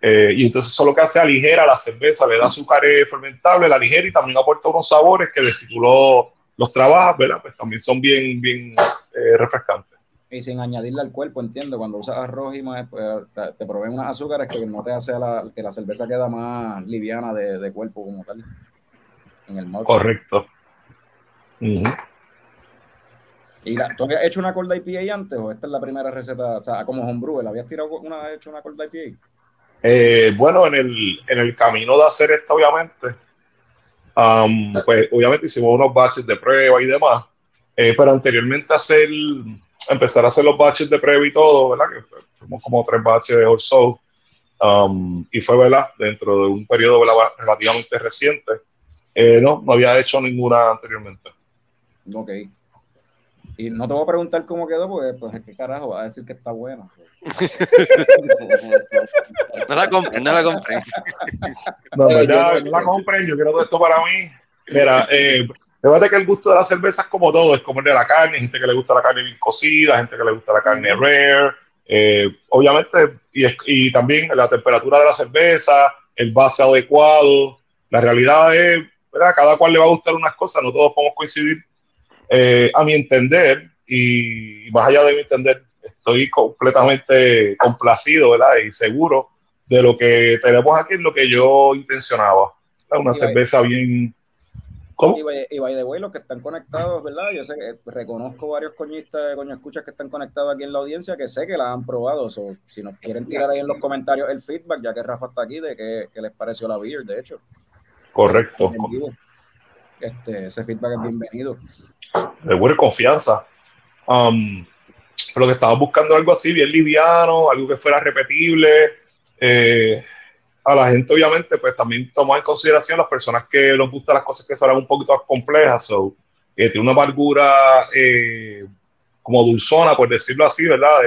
Eh, y entonces eso lo que hace aligera la cerveza, le da azúcar fermentable, la aligera y también aporta unos sabores que de si tú lo- los trabajas, ¿verdad? Pues también son bien, bien eh, refrescantes. Y sin añadirle al cuerpo, entiendo, cuando usas arroz y más, pues, te, proveen unos azúcares que no te hace a la, que la cerveza queda más liviana de, de cuerpo como tal. En el. Correcto. ¿Y la- tú habías hecho una cold IPA antes o esta es la primera receta? O sea, como homebrew, ¿la habías tirado una vez hecho una cold IPA? Eh, bueno, en el, en el camino de hacer esto, obviamente, am, pues obviamente hicimos unos batches de prueba y demás, eh, pero anteriormente hacer, empezar a hacer los batches de prueba y todo, ¿verdad? Que fuimos como tres batches or so, am, y fue, ¿verdad? Dentro de un periodo ¿verdad? relativamente reciente, eh, no, no había hecho ninguna anteriormente. Ok. Y no te voy a preguntar cómo quedó, porque pues es que carajo, va a decir que está buena. No la compré, no la compré. No, Eh, ya, no no la compren, yo quiero todo esto para mí. Mira, eh, que el gusto de la cerveza es como todo, es como el de la carne, hay gente que le gusta la carne bien cocida, gente que le gusta la carne rare, eh, obviamente, y, es- y también la temperatura de la cerveza, el base adecuado, la realidad es, ¿verdad? Cada cual le va a gustar unas cosas, no todos podemos coincidir. Eh, a mi entender, y más allá de mi entender, estoy completamente complacido, ¿verdad? Y seguro de lo que tenemos aquí lo que yo intencionaba. ¿verdad? Una cerveza bien, ¿Cómo? Y, by- y by the way, los que están conectados, ¿verdad? Yo sé que reconozco varios coñistas, coño escuchas que están conectados aquí en la audiencia que sé que la han probado. So, si nos quieren tirar ahí en los comentarios el feedback, ya que Rafa está aquí, de qué, les pareció la beer, de hecho. Correcto. Este, ese feedback es bienvenido. De buena confianza. Um, pero que estaba buscando algo así, bien liviano, algo que fuera repetible. Eh, a la gente, obviamente, pues también tomar en consideración las personas que les gustan las cosas que serán un poquito más complejas. So, eh, tiene una amargura eh, como dulzona, por decirlo así, ¿verdad?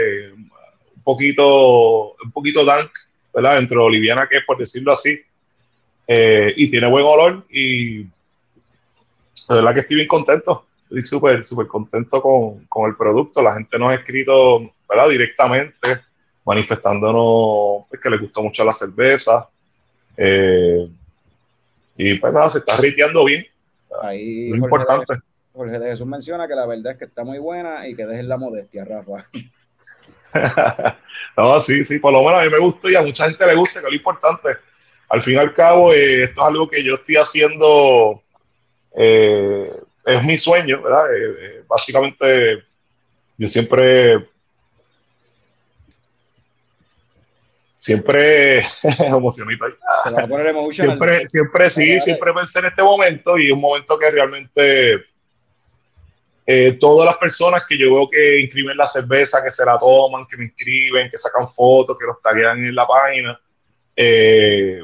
Un poquito, un poquito dank, ¿verdad? Dentro de lo liviana que es, por decirlo así. Y tiene buen olor y de verdad que estoy bien contento. Estoy súper, súper contento con, con el producto. La gente nos ha escrito, ¿verdad? Directamente, manifestándonos pues, que les gustó mucho la cerveza. Eh, y pues nada, se está riteando bien. Ahí Lo Jorge, importante. Jorge de Jesús menciona que la verdad es que está muy buena y que dejen la modestia, Rafa. no, sí, sí, por lo menos a mí me gusta y a mucha gente le gusta, que es lo importante. Al fin y al cabo, eh, esto es algo que yo estoy haciendo, eh, es mi sueño, ¿verdad? Eh, eh, básicamente, yo siempre, siempre, emocionito ahí. Te la voy a poner emotional. Siempre, siempre sí, siempre pensé en este momento y es un momento que realmente eh, todas las personas que yo veo que inscriben la cerveza, que se la toman, que me inscriben, que sacan fotos, que los taguean en la página, eh,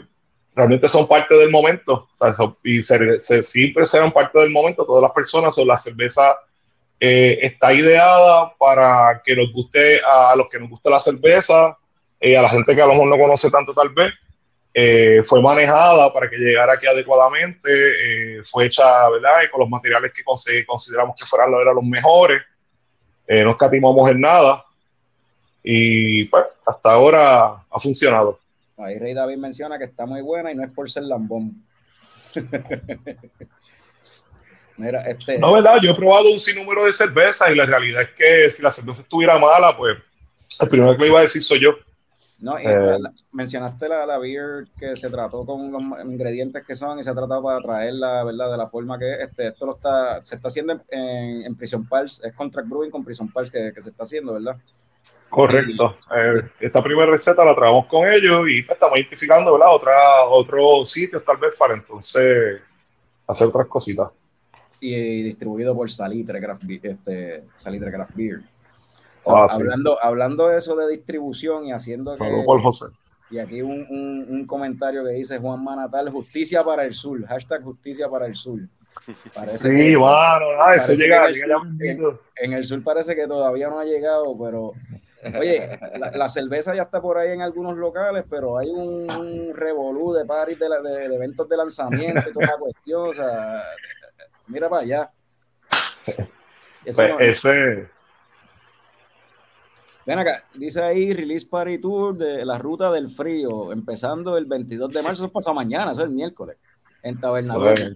realmente son parte del momento o sea, son- y se- se- siempre serán parte del momento. Todas las personas son la cerveza. eh, está ideada para que nos guste a los que nos gusta la cerveza, eh, a la gente que a lo mejor no conoce tanto tal vez, eh, fue manejada para que llegara aquí adecuadamente, eh, fue hecha, ¿verdad? Y con los materiales que consideramos que fueran eran los mejores, eh, no escatimamos en nada y pues hasta ahora ha funcionado. Ahí Rey David menciona que está muy buena y no es por ser lambón. Mira, este. No, ¿verdad? Yo he probado un sinnúmero de cervezas y la realidad es que si la cerveza estuviera mala, pues el primero que le iba a decir soy yo. No, y Eh, la- la- mencionaste la, la beer que se trató con los ingredientes que son y se ha tratado para traerla, ¿verdad? De la forma que es. Este, esto lo está, se está haciendo en, en, en Prison Pals, es Contract Brewing con Prison Pals que, que se está haciendo, ¿verdad? Correcto. Eh, esta primera receta la trabajamos con ellos y pues, estamos identificando, ¿verdad? Otra, otros sitios tal vez para entonces hacer otras cositas. Y, distribuido por Salitre Craft, este, Salitre Craft Beer. Ah, sí. hablando, hablando de eso de distribución y haciendo que, Saludos por José. Y aquí un, un, un comentario que dice Juan Manatal, justicia para el sur, hashtag justicia para el sur. Parece Sí, que- mano, ah, eso llega, que llega ya el- mismito. en el sur parece que todavía no ha llegado, pero oye, la, la cerveza ya está por ahí en algunos locales, pero hay un, un revolú de parties de, la- de- de eventos de lanzamiento y toda la cuestión, o sea, mira para allá. Eso Pues, no- ese, Ven acá, dice ahí Release Party Tour de la Ruta del Frío, empezando el 22 de marzo, eso es pasado mañana, eso es el miércoles, en es-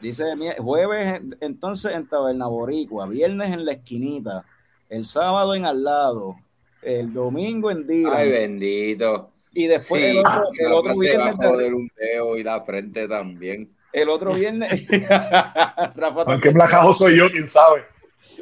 Dice jueves en- entonces en Tabernaboricua, viernes en la esquinita, el sábado en al lado, el domingo en Dylan Ay, bendito. y después Sí, el otro, el otro viernes un dedo y la frente también. el otro viernes Rafa aunque placajo soy yo, quién sabe.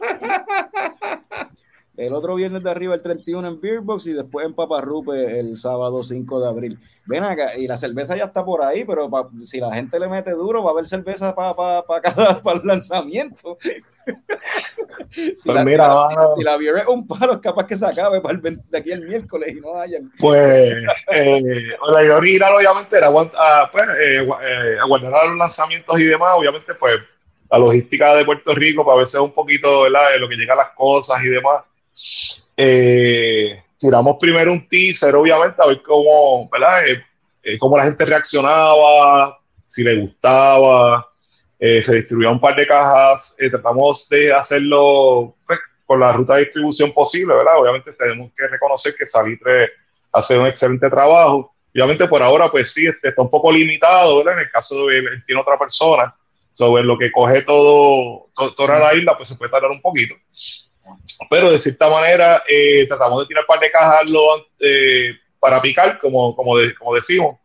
El otro viernes de arriba, el 31 en Beer Box y después en Paparrupe el sábado 5 de abril. Ven acá, y la cerveza ya está por ahí, pero pa- si la gente le mete duro, va a haber cerveza para pa, pa cada para el lanzamiento. si, Pues la, mira, si, la, mano. si la beer es un palo, es capaz que se acabe para el 20 de aquí el miércoles y no hayan. Pues eh, la original obviamente era aguant- ah, pues, eh, eh, aguardar a los lanzamientos y demás, obviamente pues la logística de Puerto Rico para veces un poquito ¿verdad? de lo que llega a las cosas y demás. Eh, tiramos primero un teaser, obviamente, a ver cómo, ¿verdad? Eh, eh, cómo la gente reaccionaba, si le gustaba. Se distribuía un par de cajas, tratamos de hacerlo pues, con la ruta de distribución posible, ¿verdad? Obviamente tenemos que reconocer que Salitre hace un excelente trabajo. Obviamente por ahora, pues sí, este, está un poco limitado, ¿verdad? En el caso de él, tiene otra persona, sobre lo que coge todo, to- toda la isla, pues se puede tardar un poquito. Pero de cierta manera, eh, tratamos de tirar par de cajas eh, para picar, como, como, como decimos.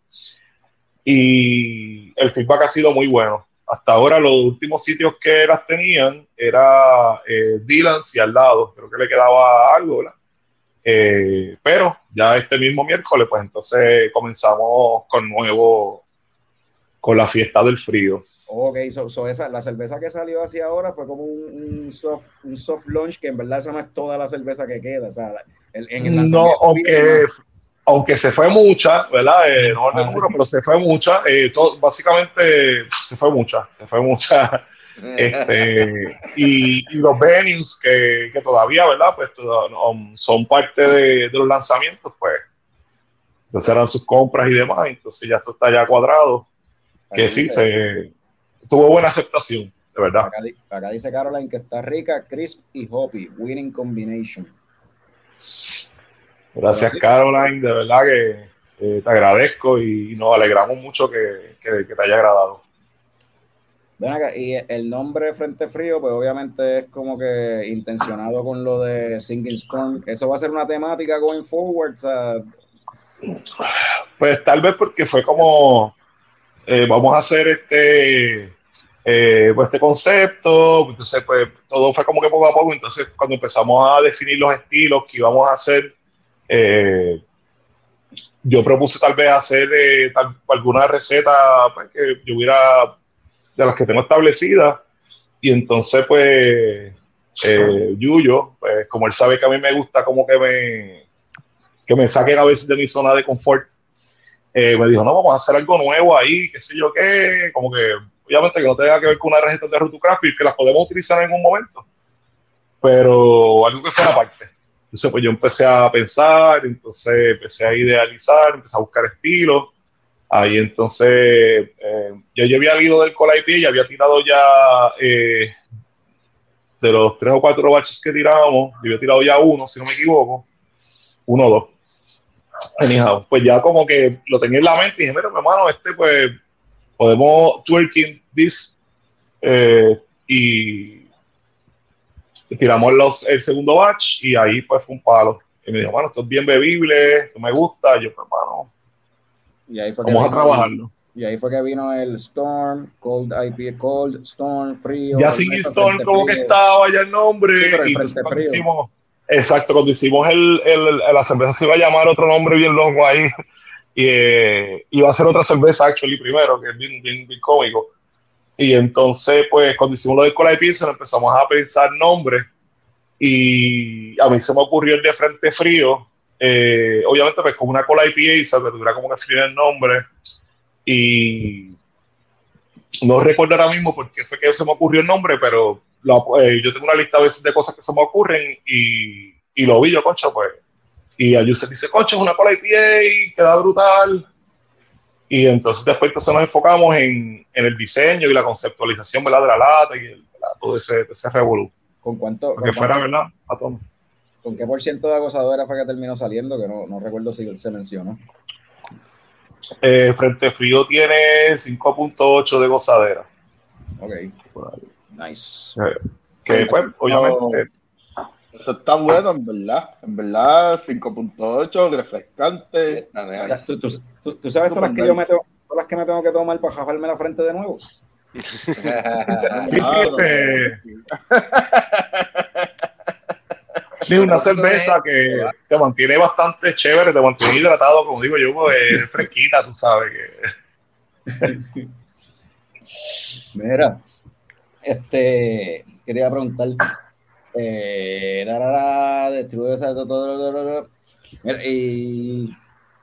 Y el feedback ha sido muy bueno. hasta ahora los últimos sitios que las tenían era eh, Dylan's y al lado, creo que le quedaba algo. Eh, pero ya este mismo miércoles, pues entonces comenzamos con nuevo, con la fiesta del frío. Ok, so, esa, la cerveza que salió así ahora fue como un, soft, un soft launch que en verdad esa no es toda la cerveza que queda. O sea, en el no, aunque, aunque se fue mucha, ¿verdad? Eh, no el número, pero se fue mucha. Eh, todo, básicamente se fue mucha, se fue mucha. este, y, los venues que, que, todavía, ¿verdad? Pues um, son parte de, de, los lanzamientos, pues. Entonces eran sus compras y demás, entonces ya esto está ya cuadrado. Que sí, se, tuvo buena aceptación, de verdad. Acá, dice Caroline que está rica, crisp y hoppy, winning combination. Gracias, Caroline, de verdad que te agradezco y, nos alegramos mucho que, que, te haya agradado. Ven acá, y el nombre Frente Frío, pues obviamente es como que intencionado con lo de Singing Storm. ¿Eso va a ser una temática going forward? Pues tal vez porque fue como, eh, vamos a hacer este eh, pues este concepto, entonces pues todo fue como que poco a poco, entonces cuando empezamos a definir los estilos que íbamos a hacer, eh, yo propuse tal vez hacer eh, alguna receta pues, que yo hubiera, de las que tengo establecidas, y entonces pues Yuyo, pues como él sabe que a mí me gusta como que me, que me saquen a veces de mi zona de confort, me dijo, no, vamos a hacer algo nuevo ahí, qué sé yo qué, como que obviamente que no tenga que ver con una receta de Rutocraft y que las podemos utilizar en un momento, pero algo que fuera aparte. Entonces, pues yo empecé a pensar, entonces empecé a idealizar, empecé a buscar estilos. Ahí entonces, eh, yo ya había leído del Cola y había tirado ya eh, de los tres o cuatro baches que tirábamos, yo había tirado ya uno, si no me equivoco, uno o dos. Anyhow, pues ya como que lo tenía en la mente y dije, mira, mi hermano, este pues podemos twerking this eh, y tiramos los, el segundo batch y ahí pues fue un palo. Y me dijo, bueno, esto es bien bebible, esto me gusta. Y yo, pues, y ahí fue vamos a trabajarlo. Y ahí fue que vino el Storm, Cold IP, Cold, Storm, Frío. Ya sin Storm, como que estaba ya el nombre. y cuando hicimos, exacto, cuando hicimos el, el, la cerveza se iba a llamar otro nombre bien loco ahí. Y eh, iba a hacer otra cerveza, actually, primero, que es bien, bien, cómico. Y entonces, pues, cuando hicimos lo de Cola y Pilsen, empezamos a pensar nombres. Y a mí se me ocurrió el de Frente Frío. Eh, obviamente, pues, con una Cola IPA, se dura como que frío el nombre. Y no recuerdo ahora mismo por qué fue que se me ocurrió el nombre, pero eh, yo tengo una lista a veces de cosas que se me ocurren y, y lo vi yo, concha, pues y a Yusef dice, coche, es una cola IPA, queda brutal. Y entonces después nos enfocamos en, en, el diseño y la conceptualización ¿verdad? de la lata y el, todo ese, ese revolú. ¿Con cuánto? Que fuera, ¿verdad? A ¿Con qué por ciento de gozadera fue que terminó saliendo? Que no, no recuerdo si se mencionó. Eh, Frente Frío tiene 5.8 de gozadera. Ok. Nice. Eh, que pues, obviamente eso está bueno, en verdad. En verdad, 5.8, refrescante. ¿Tú, tú, tú, sabes todas las, que yo me tengo, todas las que me tengo que tomar para jajarme la frente de nuevo? sí, sí, este... Sí, una cerveza que te mantiene bastante chévere, te mantiene hidratado, como digo yo, pues, fresquita, tú sabes que. Mira, este, quería preguntar, eh, y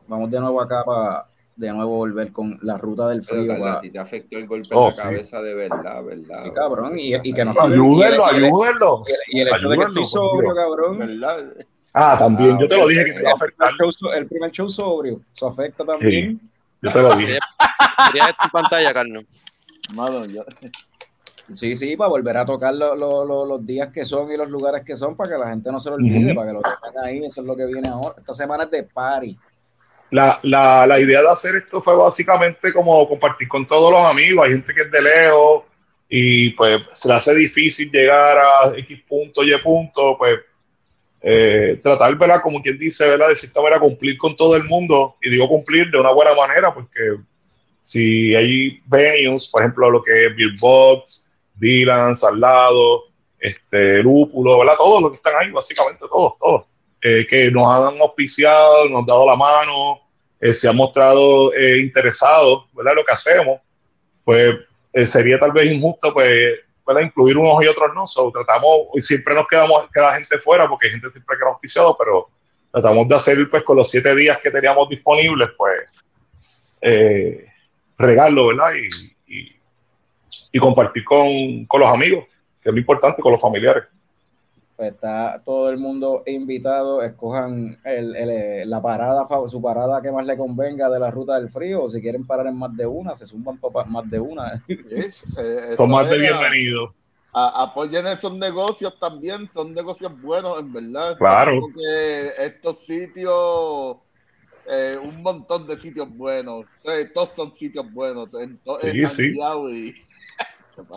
vamos de nuevo acá para de nuevo volver con la ruta del frío. te afectó el golpe en la cabeza de verdad, ¿verdad? Sí, cabrón, y, y que nos Ayúdenlo, ayúdenlo. Y el hecho de que estoy sobrio, cabrón. ¿verdad? Ah, también, yo te lo dije que te iba a afectar. El primer show sobrio, eso afecta también. yo te lo dije. Quería tu pantalla, Carlos. Mano, yo... Sí, sí, para volver a tocar los días que son y los lugares que son para que la gente no se lo olvide, para que lo tengan ahí. Eso es lo que viene ahora. Esta semana es de party. La, la, la, idea de hacer esto fue básicamente como compartir con todos los amigos. Hay gente que es de lejos y pues se le hace difícil llegar a X punto, Y punto, pues eh, tratar, ¿verdad? Como quien dice, ¿verdad? De cierta manera cumplir con todo el mundo. Y digo cumplir de una buena manera porque si hay venues, por ejemplo, lo que es Beer Box, Dylan, Salado, este, Lúpulo, ¿verdad? Todos los que están ahí, básicamente, todos, todos, eh, que nos han auspiciado, nos han dado la mano, eh, se han mostrado eh, interesados, ¿verdad? Lo que hacemos, pues eh, sería tal vez injusto, pues, ¿verdad? Incluir unos y otros no. So, tratamos, y siempre nos quedamos, queda gente fuera, porque hay gente siempre que nos auspiciado, pero tratamos de hacer, pues, con los siete días que teníamos disponibles, pues, regarlo, ¿verdad? Y, y, compartir con, con los amigos, que es lo importante, con los familiares. Pues está todo el mundo invitado. Escojan el, el, la parada, su parada que más le convenga de la ruta del frío. O si quieren parar en más de una, se suman para más de una. Sí, eh, Son más de bienvenidos. a- apoyen esos negocios también, son negocios buenos, en verdad. Claro. Porque estos sitios, eh, un montón de sitios buenos, eh, todos son sitios buenos. En, to- Sí, en sí. Y-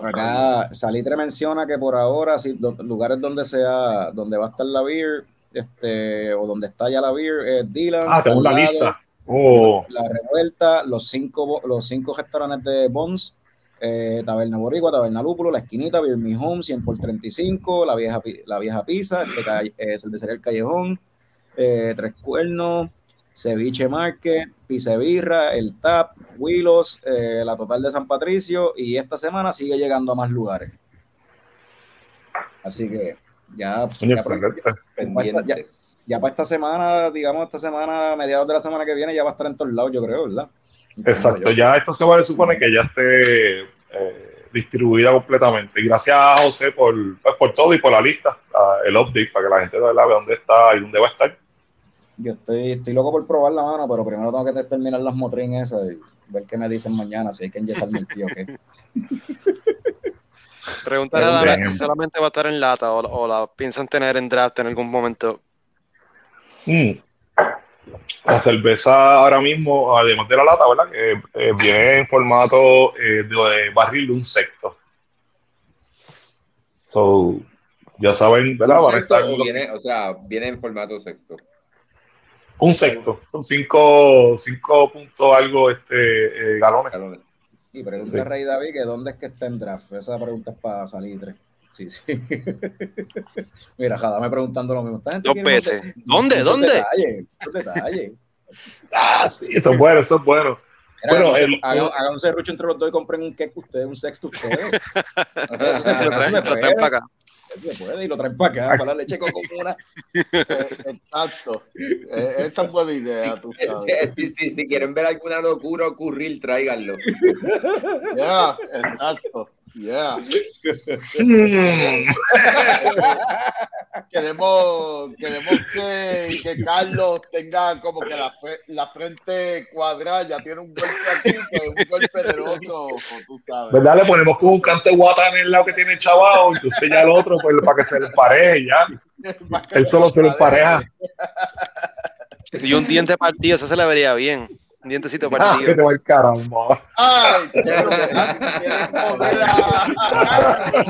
Acá Salitre menciona que por ahora, si, do- lugares donde sea, donde va a estar la beer, este, o donde está ya la beer, es Dylan, Ah, tengo la lista. Oh, La Revuelta, los cinco, los cinco restaurantes de Bones, eh, Taberna Boricua, Taberna Lúpulo, La Esquinita, Beer Me Home, 100 por 35, La Vieja, la vieja Pizza, este, eh, Cervecería El Callejón, eh, Tres Cuernos, Ceviche Market, Pizza Birra, El Tap, Willos, eh, La Total de San Patricio, y esta semana sigue llegando a más lugares. Así que ya, ya, excelente. Pendientes. ya para esta semana, digamos, esta semana, mediados de la semana que viene, ya va a estar en todos lados, yo creo, ¿verdad? Exacto, ya esta semana se supone que ya esté eh, distribuida completamente. Y gracias a José por, pues, por todo y por la lista, el update, para que la gente vea dónde está y dónde va a estar. Yo estoy, estoy loco por probar la mano, pero primero tengo que terminar las motrines esas y ver qué me dicen mañana, si hay que enyesarme el pie o qué. Preguntar a bien. si solamente va a estar en lata o, o la piensan tener en draft en algún momento. Mm. La cerveza ahora mismo, además de la lata, ¿verdad? Que eh, viene en formato eh, de, de barril de un sexto. So, ya saben, ¿verdad? Van a estar los- o sea, viene en formato sexto. Un sexto. Son cinco, cinco puntos algo este, eh, galones. Galones. Y pregunta Sí. a Rey David que dónde es que está en draft. Esa pregunta es para Salitre. Sí, sí. Mira, Jadame preguntando lo mismo. Dos veces. ¿Dónde? muchos ¿Dónde? Detalles, muchos detalles. Ah, sí, eso es bueno, eso es bueno. Bueno, hagan- el- hagan, hagan un serrucho entre los dos y compren un cake ustedes, un sexto ustedes. Eso se, eso se puede. Se puede y lo traen para acá, para la leche con una. eh, exacto. Eh, esa es buena idea, tú sabes. Sí, sí, sí, si quieren ver alguna locura ocurrir, tráiganlo. Ya, exacto. Ya. Mm. Queremos, queremos que, que Carlos tenga como que la, la frente cuadrada, ya tiene un golpe aquí, que un golpe del otro, o tú sabes. ¿Verdad? Le ponemos como un canto de guata en el lado que tiene el chavao, entonces ya el otro, pues para que se le empareje ya. Él solo se lo empareja. Y un diente partido, eso se le vería bien. Un dientecito Ah, que partido. te va el caramba. Ay, quiero quieres joder a, a Carlos,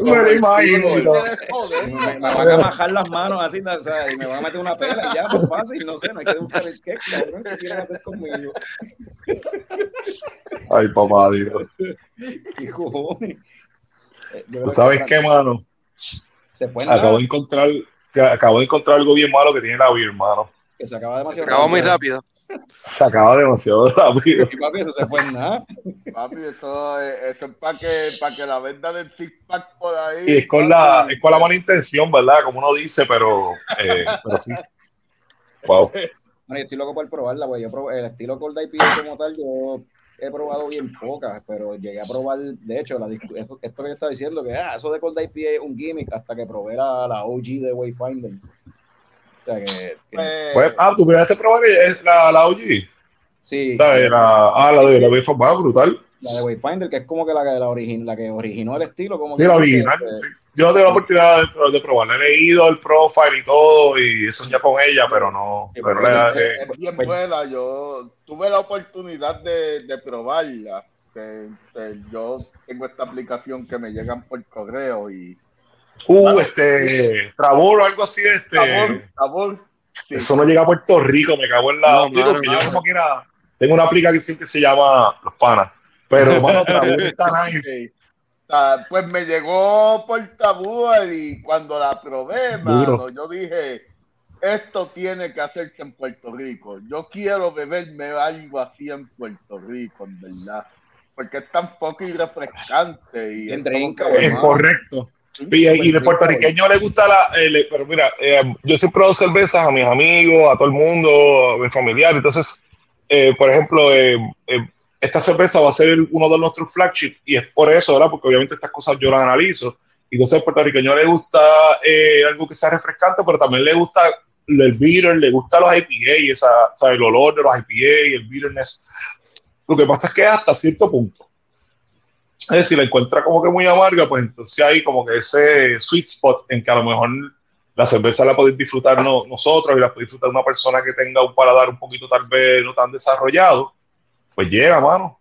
no me lo imagino. Me, me van a majar las manos así, o sea, y me van a meter una pela ya, pues fácil, no sé, no hay que buscar el cake, cabrón, ¿qué quieren hacer conmigo? Ay, papá, Dios. Y cojones. Eh, ¿Tú que sabes se- qué, mano? Se fue en Acabo nada, de encontrar, que acabo de encontrar algo bien malo que tiene la Wii, hermano. que se acaba demasiado Acabó muy rápido. Se acaba demasiado rápido. Y papi, eso se fue en nada. Papi, eso, es- eso es para que, para que la venda del six pack por ahí. Y es con la, es con la mala intención, ¿verdad? Como uno dice, pero, eh, pero sí. Wow. Bueno, yo estoy loco por probarla, pues yo probé, el estilo Cold IPA como tal, yo he probado bien pocas, pero llegué a probar, de hecho, la, eso, esto que yo estaba diciendo, que ah, eso de Cold IPA es un gimmick, hasta que probé la, la OG de Wayfinder. O sea que, que- Pues, Pues, ah, tú vez probar es la, la OG. sí, ¿sabes? La, ah, la de la más brutal. la de Wayfinder, que es como que la, que- la, origin, la que originó el estilo. Como Sí, que- la original. que- sí. Yo no tengo la oportunidad de, de probarla. He leído el profile y todo, y eso ya con ella, pero no. Sí, Pero la- es- eh, es bien pues- buena. Yo tuve la oportunidad de, de probarla. Que, que yo tengo esta aplicación que me llegan por correo y uh, este. Trabor o algo así, este. sabor. sí. Eso no llega a Puerto Rico, me cago en la. No, digo mano, que yo como quiera. tengo una aplicación que se llama Los Panas. Pero, mano, Tabú está nice. Ah, pues me llegó por tabú y cuando la probé, mano, yo dije, esto tiene que hacerse en Puerto Rico. Yo quiero beberme algo así en Puerto Rico, en verdad. Porque es tan fucking refrescante. Y es como drinka, que- Es correcto. Y, y el puertorriqueño le gusta la. eh, pero mira, eh, yo siempre doy cervezas a mis amigos, a todo el mundo, a mis familiares. Entonces, eh, por ejemplo, eh, eh, esta cerveza va a ser uno de nuestros flagships y es por eso, ¿verdad? Porque obviamente estas cosas yo las analizo. Y entonces al puertorriqueño le gusta algo que sea refrescante, pero también le gusta el bitter, le gusta los IPA, esa, ¿sabe? el olor de los IPA y el bitterness. Lo que pasa es que hasta cierto punto. Es decir, la encuentra como que muy amarga, pues entonces hay como que ese sweet spot en que a lo mejor la cerveza la podéis disfrutar no- nosotros y la puede disfrutar una persona que tenga un paladar un poquito tal vez no tan desarrollado, pues llega, mano.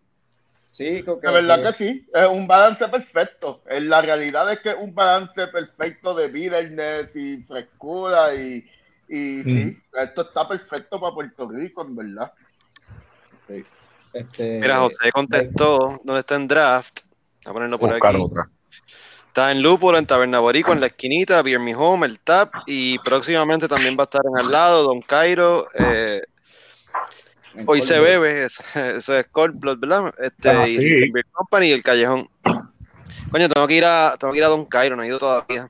Sí, creo que, De verdad que sí, es un balance perfecto. En la realidad es que es un balance perfecto de bitterness y frescura y, y sí, esto está perfecto para Puerto Rico, en verdad. Este, Mira, José contestó dónde está en draft. Voy a ponerlo por aquí. otra. Está en Lúpulo, en Taberna Borico, en la esquinita, Beer Me Home, el Tap. Y próximamente también va a estar en al lado, Don Cairo. eh, hoy se bebe, eso, eso es Cold Blood, ¿verdad? Este, Ah, y sí. Lincoln Beer Company y el Callejón. Coño, tengo que ir a, tengo que ir a Don Cairo, no he ido todavía.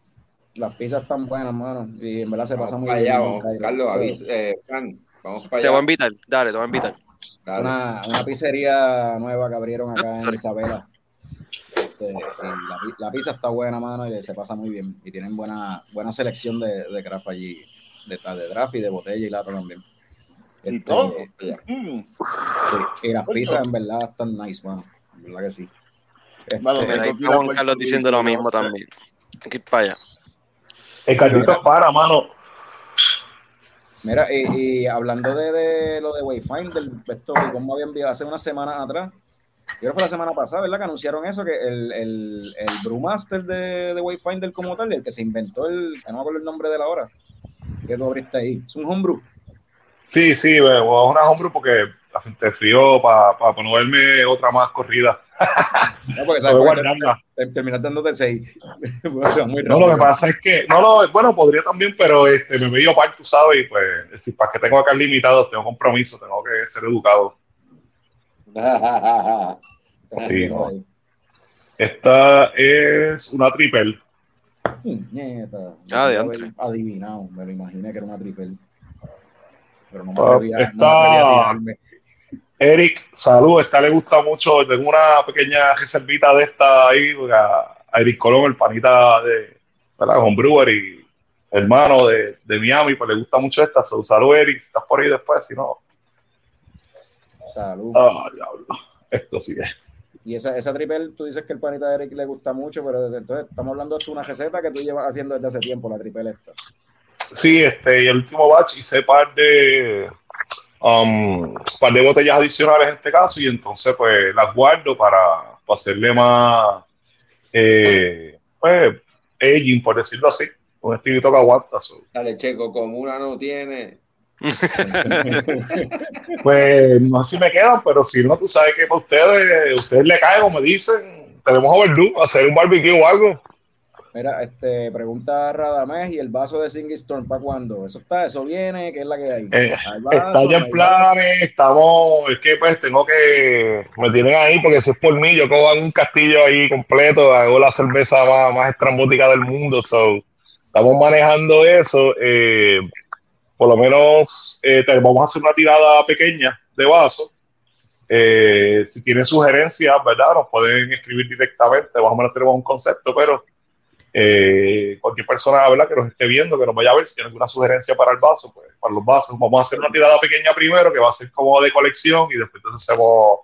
Las pizzas están buenas, mano. Y en verdad se Vamos pasa muy bien. vamos, Cairo. Carlos, eh, Fran, vamos para Te allá. voy a invitar, dale, te voy a invitar. Una, una pizzería nueva que abrieron acá en. Isabela. Este, y la, pi- la pizza está buena, mano, y se pasa muy bien. Y tienen buena, buena selección de, de craft allí, de, de draft y de botella y lata también. Y Este, todo. Ya. Mm, sí, y las pizzas en verdad están nice, mano. En verdad que sí. Este, ahí está Juan Puerto Carlos diciendo lo mismo también. Hay que ir para allá. El Carlito para, mano. Mira, y, hablando de, de lo de Wayfinder, esto que como había enviado hace unas semanas atrás, yo creo que fue la semana pasada, ¿verdad? Que anunciaron eso, que el, el, el Brewmaster de, de Wayfinder como tal, el que se inventó el, que no me acuerdo el nombre de la hora, que tú abriste ahí, es un homebrew. Sí, sí, bueno, es una hombre porque la gente frío para no verme otra más corrida. No, porque sabes, te- terminas dándote seis. Pues, o sea, muy No, lo que pasa es que, no, no, bueno, podría también, pero este, me medio par, tú sabes, y pues, es decir, para que tengo acá limitados, tengo compromiso, tengo que ser educado. Sí, no. Esta es una triple. Haber adivinado, me lo imaginé que era una triple. Pero no me Ah, atrevía, no me está- atrevía a tirarme. Eric, salud, esta le gusta mucho, tengo una pequeña reservita de esta ahí, porque a, a Eric Colón, el panita de, ¿verdad? Homebrewer y hermano de, de Miami, pues le gusta mucho esta, so, salud Eric, si estás por ahí después, si no, Salud. ah, diablo, esto sí es. Y esa, esa triple, tú dices que el panita de Eric le gusta mucho, pero desde entonces estamos hablando de una receta que tú llevas haciendo desde hace tiempo, la triple esta. Sí, este, y el último batch hice par de um, par de botellas adicionales en este caso, y entonces pues las guardo para, para hacerle más eh, pues, aging, por decirlo así, un estilito que aguanta. so. Dale, Checo, como una no tiene. Pues no sé si me quedan, pero si no, tú sabes que para ustedes, ustedes le caen o me dicen, tenemos overdue, hacer un barbecue o algo. Mira, este, pregunta Radamés y el vaso de Singing Storm, ¿para cuándo? Eso está, eso viene, ¿qué es la que hay? Eh, ¿Hay vaso, Está ya en planes, estamos, es que pues tengo que, me tienen ahí porque si es por mí, yo cojo un castillo ahí completo, hago la cerveza más, más estrambótica del mundo, so, estamos manejando eso, eh, por lo menos eh, vamos a hacer una tirada pequeña de vaso, Eh, si tienen sugerencias, ¿verdad? Nos pueden escribir directamente, más o menos tenemos un concepto, pero eh, cualquier persona ¿verdad? que nos esté viendo, que nos vaya a ver, si tiene alguna sugerencia para el vaso, pues para los vasos, vamos a hacer una tirada pequeña primero, que va a ser como de colección, y después entonces hacemos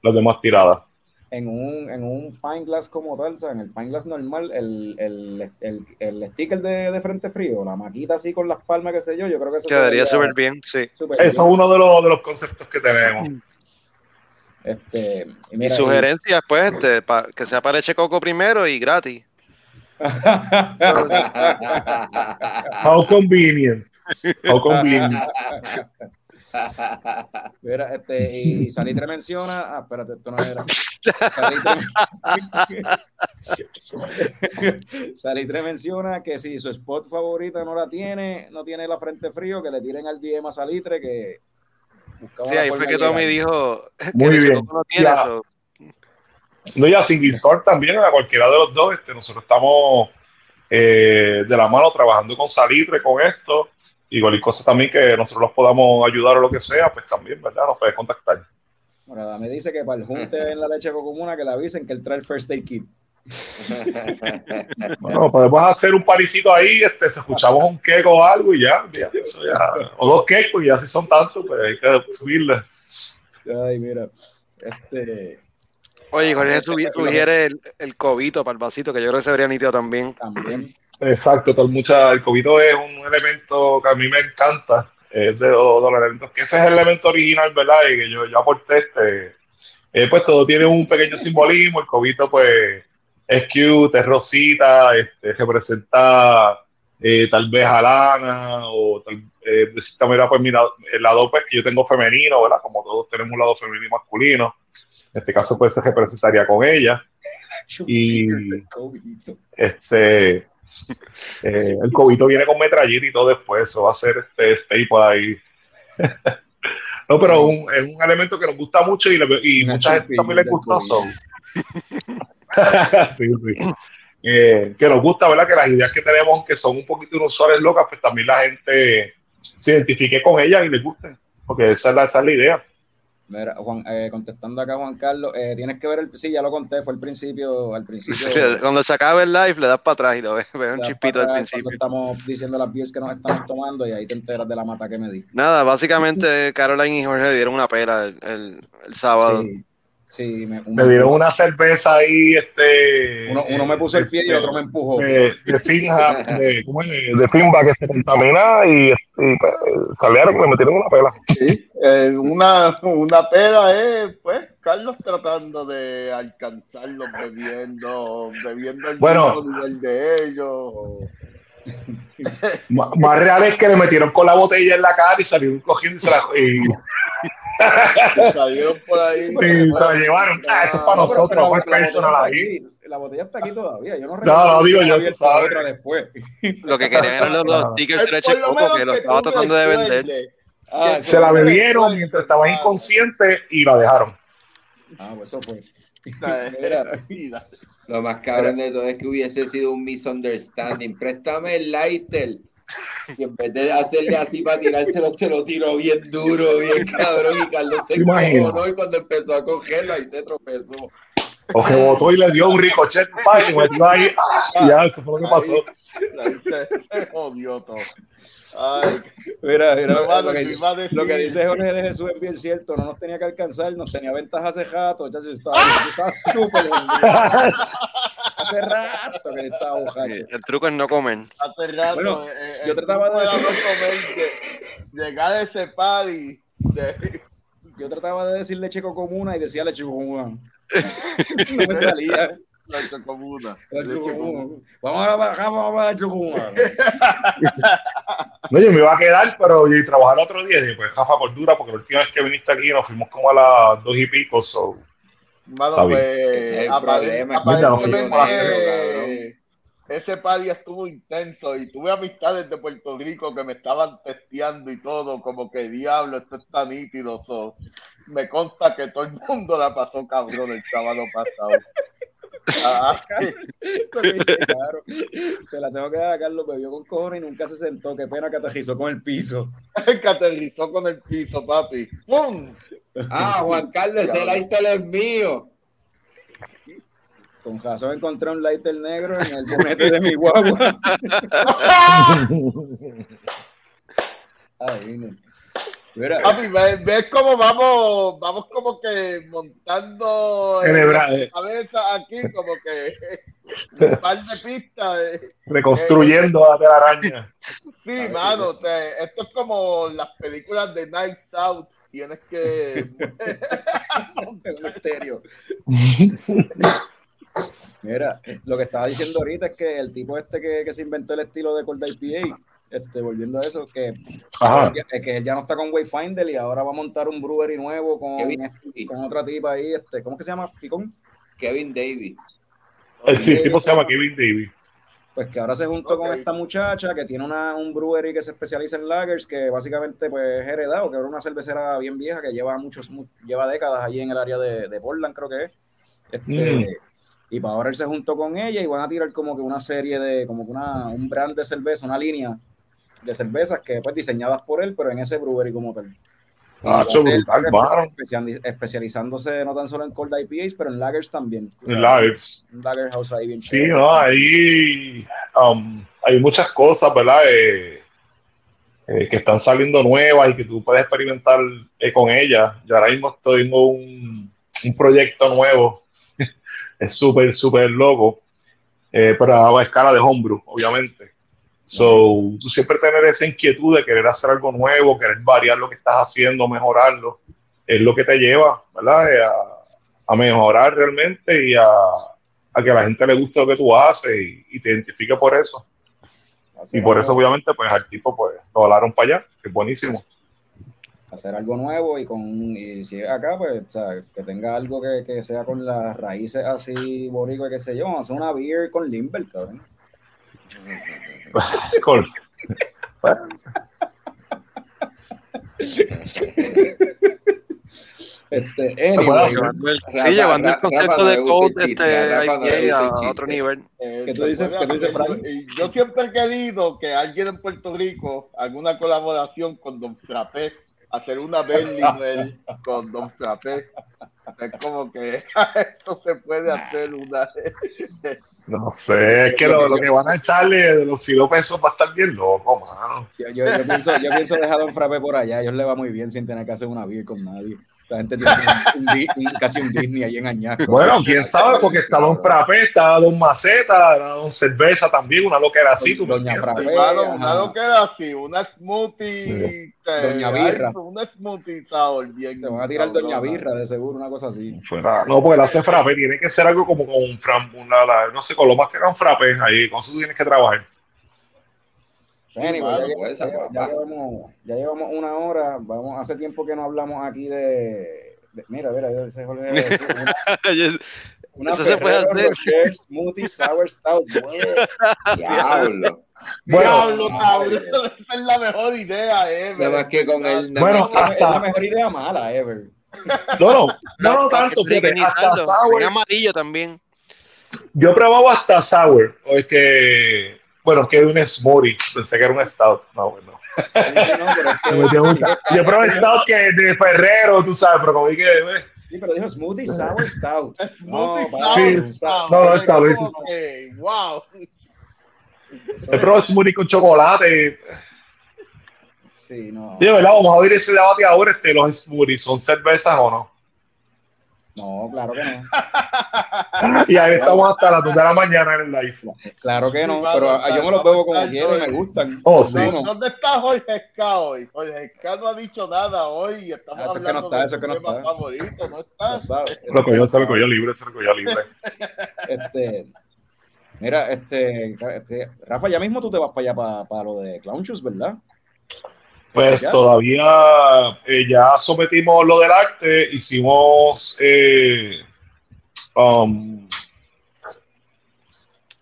las demás tiradas. En un, en un pine glass como tal, o sea, en el pine glass normal, el, el, el, el sticker de, de frente frío, la maquita así con las palmas, qué sé yo, yo creo que eso Quedaría súper bien, sí. Eso es uno de los, de los conceptos que tenemos. Este, y Y mira, sugerencias, pues, este, pa- que sea para Eche Coco primero y gratis. How convenient. How convenient. Mira, este, y Salitre menciona, ah, espérate, esto no era. Salitre, Salitre menciona que si su spot favorita no la tiene, no tiene la frente frío, que le tiren al DM a Salitre, que Sí, ahí fue que Tommy dijo que Muy bien. No tiene Ya. No, y a Singistor también, a cualquiera de los dos, este, nosotros estamos eh, de la mano trabajando con Salitre, con esto, y cualquier cosa también que nosotros los podamos ayudar o lo que sea, pues también, ¿verdad? Nos puedes contactar. Bueno, me dice que para el junte en la leche comuna que le avisen que él trae el first aid kit. Bueno, podemos hacer un parisito ahí, este, si escuchamos un queco o algo y ya, ya, eso ya. o dos quecos y ya si son tantos, pues hay que subirle. Ay, mira. Este, Oye, Jorge sugi- sugiere el, el cobito para el vasito, que yo creo que se vería nítido también. también. Exacto, tal mucha, el cobito es un elemento que a mí me encanta, es de los, de los elementos, que ese es el elemento original, ¿verdad? Y que yo, yo aporté este, eh, pues todo tiene un pequeño simbolismo, el cobito pues es cute, es rosita, este, representa eh, tal vez a Lana, o tal, eh, de cierta manera pues mira, el lado pues que yo tengo femenino, ¿verdad? Como todos tenemos un lado femenino y masculino, en este caso pues se representaría con ella. Y-. Este, eh, el cobito viene con metrallita y todo después, eso va a ser este staple ahí. no, pero un- es un elemento que nos gusta mucho y, le- y mucha gente también le gustó. cobito. so. Sí, sí. Eh, que nos gusta, ¿verdad? Que las ideas que tenemos, que son un poquito inusuales, locas, pues también la gente se identifique con ellas y les gusten, porque esa es la, esa es la idea. Mira, Juan, eh, contestando acá Juan Carlos, eh, tienes que ver el, sí, ya lo conté, fue al principio, al principio. Cuando se acabe el live, le das para atrás y lo ves, ves un chispito al principio. Estamos diciendo las beers que nos estamos tomando y ahí te enteras de la mata que me di. Nada, básicamente Caroline y Jorge le dieron una pela el, el- el sábado. Sí, sí, me, Me dieron una cerveza ahí, este. uno, uno me puso el pie y este, otro me empujó. de, de finja, de, ¿cómo es? de, de finba que se contamina y, y pues, salieron, me metieron una pela. Sí, eh, una, una pera es, pues, Carlos tratando de alcanzarlos bebiendo, bebiendo el Bueno. mismo nivel de ellos. o- más real es que le metieron con la botella en la cara y salieron cogiendo y se la, y, que salieron por ahí. se la llevaron. Ah, esto es para No, nosotros, la botella personal está ahí. aquí, La botella está aquí todavía. Yo no, No, no, digo yo, tú abierto sabes. otra después. Lo que querían eran los, los stickers de leche Por lo coco menos que los que estaba tratando de vender. Ah, Se la bebieron mientras estaba inconsciente y la dejaron. Ah, pues eso fue. Lo más cabrón de todo es que hubiese sido un misunderstanding. Préstame el lighter. Y en vez de hacerle así para tirárselo, se lo tiró bien duro, bien cabrón. Y Carlos se encojonó y cuando empezó a cogerlo, ahí se tropezó. O que botó y le dio un ricochet, y metió ahí. ah, ya, eso fue lo que pasó. Ahí se, se jodió todo. Ay, Mira, mira, lo, que, lo que dice Jorge de Jesús es bien cierto. No nos tenía que alcanzar, nos tenía ventajas hace rato. Ya se estaba, estaba súper. Hace rato que estaba bojacho. El truco es no comer. hace rato. Bueno, eh, yo el trataba de decir- no comer, llegar a ese party. De, Yo trataba de decir leche comuna y decía leche comuna. No me salía. Leche comuna. comuna. Vamos a bajar, vamos a comuna. No, yo me iba a quedar, pero y trabajar otro día. Y pues, Jafa, por dura, porque la última vez que viniste aquí nos fuimos como a las dos y pico. So. Mano, Está bien. pues, es aparentemente, ese party estuvo intenso y tuve amistades de Puerto Rico que me estaban testeando y todo, como que diablo, esto está nítido. so, me consta que todo el mundo la pasó cabrón el sábado pasado. Ah, dice, claro. Se la tengo que dar a Carlos, bebió con cojones y nunca se sentó. Qué pena que aterrizó con el piso. que aterrizó con el piso, papi. ¡Pum! Ah, Juan Carlos, ese lighter es mío. Con razón encontré un lighter negro en el bonete de mi guagua. No. Mira, Papi, ves, ves cómo vamos, vamos como que montando la cabeza aquí, como que un par de pistas. eh. Reconstruyendo la telaraña. Sí, mano, te- esto es como las películas de Night Out. Tienes que. Mira, lo que estaba diciendo ahorita es que el tipo este que, que se inventó el estilo de Cold IPA, este, volviendo a eso, que, Ajá. que, él ya no está con Wayfinder y ahora va a montar un brewery nuevo con, Kevin este- con otra tipa ahí, este, ¿cómo que se llama? ¿Picón? Kevin Davis. El sí, el tipo se llama Kevin Davis. Pues que ahora se juntó con esta muchacha que tiene una, un brewery que se especializa en lagers, que básicamente pues es heredado, que era una cervecera bien vieja que lleva muchos, mu- lleva décadas allí en el área de, de Portland, creo que es. Este, Mm. Y para ahora él se juntó con ella y van a tirar como que una serie de, como que una, un brand de cerveza, una línea de cervezas que pues diseñadas por él, pero en ese brewery como tal. Ah, brutal, especializándose no tan solo en cold IPAs, pero en lagers también. En Lagers. Un lager house ahí bien Sí, no, ahí um, hay muchas cosas, ¿verdad? Eh, eh, que están saliendo nuevas y que tú puedes experimentar eh, con ellas. Yo ahora mismo estoy en un, un proyecto nuevo, es súper, súper loco, eh, pero a escala de homebrew, obviamente. So, tú siempre tener esa inquietud de querer hacer algo nuevo, querer variar lo que estás haciendo, mejorarlo, es lo que te lleva, ¿verdad? Eh, a, a mejorar realmente y a, a que a la gente le guste lo que tú haces y, y te identifique por eso. Y por eso, obviamente, pues al tipo, pues, lo volaron para allá, que es buenísimo. Hacer algo nuevo y con y si es acá pues o sea, que tenga algo que, que sea con las raíces así boricua qué sé yo vamos a hacer una beer con Limber cabrón Cool. Bueno, este anyway, Rafa, sí, llevando el concepto de Code este, a otro nivel. Eh, ¿Qué tú dices? ¿Qué tú dices, Yo siempre he querido que alguien en Puerto Rico haga una colaboración con Don Frappé, hacer una Berliner con Don Frappé. Es como que esto se puede hacer una. no sé, es que lo, lo que van a echarle de los siropes eso va a estar bien loco, mano. yo, yo, yo pienso yo pienso dejar a Don Frappe por allá ellos le va muy bien sin tener que hacer una beer con nadie la gente tiene un, un un- casi un Disney ahí en Añasco Bueno, quién sabe, porque está Don Frappé, está Don Maceta, está Don Cerveza también, una loquera así, tú Doña? Frappé una ajá. lo que era así, una smoothie. Sí. eh, Doña Birra. Una smoothie sour bien. se van a tirar Doña. Birra de seguro una cosa así Fuera- no, porque él hace frappe, tiene que ser algo como con un la- no sé, con lo más que haga un frappe, ahí, con eso tú tienes que trabajar. Anyway, mano, ya, pues, ya- llevamos, ya llevamos una hora. Vamos, hace tiempo que no hablamos aquí de. de- mira, mira, ese Jorge. Una, una Eso se puede Ferrero hacer. Rocher Smoothie Sour Stout. Bueno, Diablo. Bueno, Diablo, cabrón, esa es la mejor idea. Nada más que con Bueno, es la mejor idea mala ever. No, no, no, no tanto, fíjate, hasta sour, amarillo también. yo he probado hasta sour, o es que, bueno, que un smoothie, pensé que era un stout, no, bueno. No, es Yo probé stout que de Ferrero, tú sabes, pero como que, eh, Sí, pero dijo Smoothie Sour Stout. Smoothie No, sour sí, stout. no, no, Es que, Wow. he probado smoothie con chocolate, Sí, no. verdad, vamos a abrir ese debate ahora, este, los smoothies, ¿son cervezas o no? No, claro que no. Y ahí estamos hasta las 2 de la mañana en el live. Claro que no. Pero yo me los bebo como quiero y me gustan. Oh, sí. No, no. ¿Dónde está Jorge Esca hoy? Jorge Esca no ha dicho nada hoy y estamos Ah, eso es que no hablando está, de eso es que no está. favorito, ¿no está? sabes. Lo cogió, se lo cogió libre, se lo cogió libre. Este, mira, este, este, Rafa, ya mismo tú te vas para allá para, para lo de Clown Shoes, ¿verdad? Pues Ya. todavía eh, ya sometimos lo del arte, hicimos eh, um,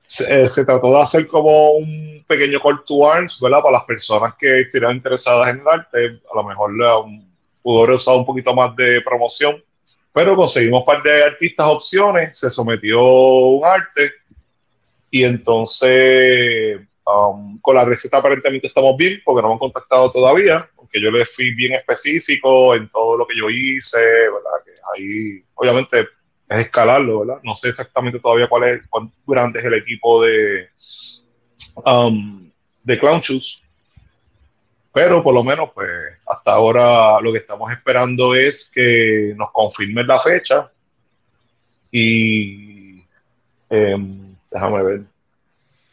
se, eh, se trató de hacer como un pequeño call to arms, ¿verdad? Para las personas que estuvieran interesadas en el arte, a lo mejor um, pudo haber usado un poquito más de promoción, pero conseguimos un par de artistas opciones, se sometió un arte y entonces um, con la receta aparentemente estamos bien porque no me han contactado todavía, aunque yo les fui bien específico en todo lo que yo hice. Que ahí obviamente es escalarlo, ¿verdad? No sé exactamente todavía cuál es, cuán grande es el equipo de, um, de Clown Shoes, pero por lo menos, pues, hasta ahora lo que estamos esperando es que nos confirmen la fecha y em, déjame ver.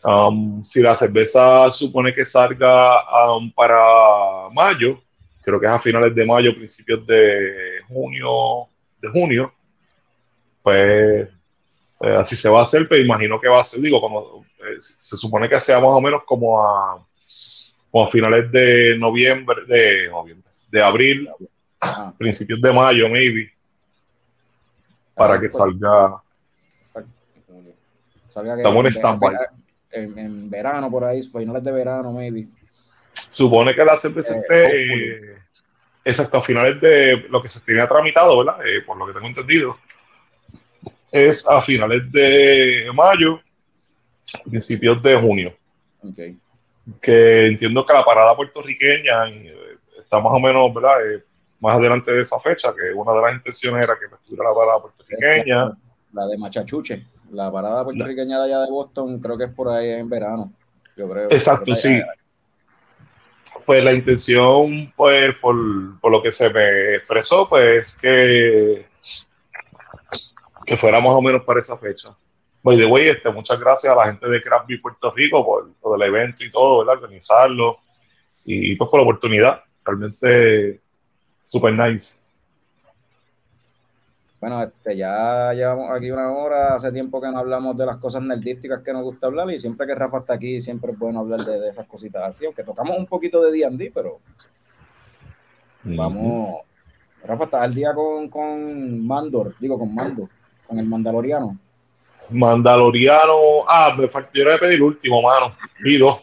Um, si la cerveza supone que salga um, para mayo, creo que es a finales de mayo, principios de junio, de junio, pues Eh, así se va a hacer, pero imagino que va a ser, digo, como eh, se supone que sea más o menos como a, como a finales de noviembre, de noviembre, de abril, Ajá. principios de mayo, maybe, para que Pues, salga. salga que- Estamos en stand-by. En, en verano por ahí, finales de verano, maybe. Supone que la cerveza Eh, esté, eh, exacto, a finales de lo que se tenía tramitado, ¿verdad? Eh, por lo que tengo entendido, es a finales de mayo, principios de junio. Ok. que entiendo que la parada puertorriqueña eh, está más o menos, ¿verdad? Eh, más adelante de esa fecha, que una de las intenciones era que estuviera la parada puertorriqueña. La de Machachuche, la parada puertorriqueña de allá de Boston, creo que es por ahí en verano. Yo creo. Exacto, Creo sí. Pues la intención, pues, por, por lo que se me expresó, pues, que, que fuera más o menos para esa fecha. By the way, este, muchas gracias a la gente de Craft Beer Puerto Rico por lo del evento y todo, ¿verdad? Organizarlo y pues por la oportunidad. Realmente super nice. Bueno, este, ya llevamos aquí una hora, hace tiempo que no hablamos de las cosas nerdísticas que nos gusta hablar y siempre que Rafa está aquí siempre es bueno hablar de, de esas cositas así, aunque tocamos un poquito de D&D, pero vamos, Rafa está al día con, con Mandor, digo con Mando, con el Mandaloriano. Mandaloriano. Ah, me faltó de pedir el último, mano. Vi dos.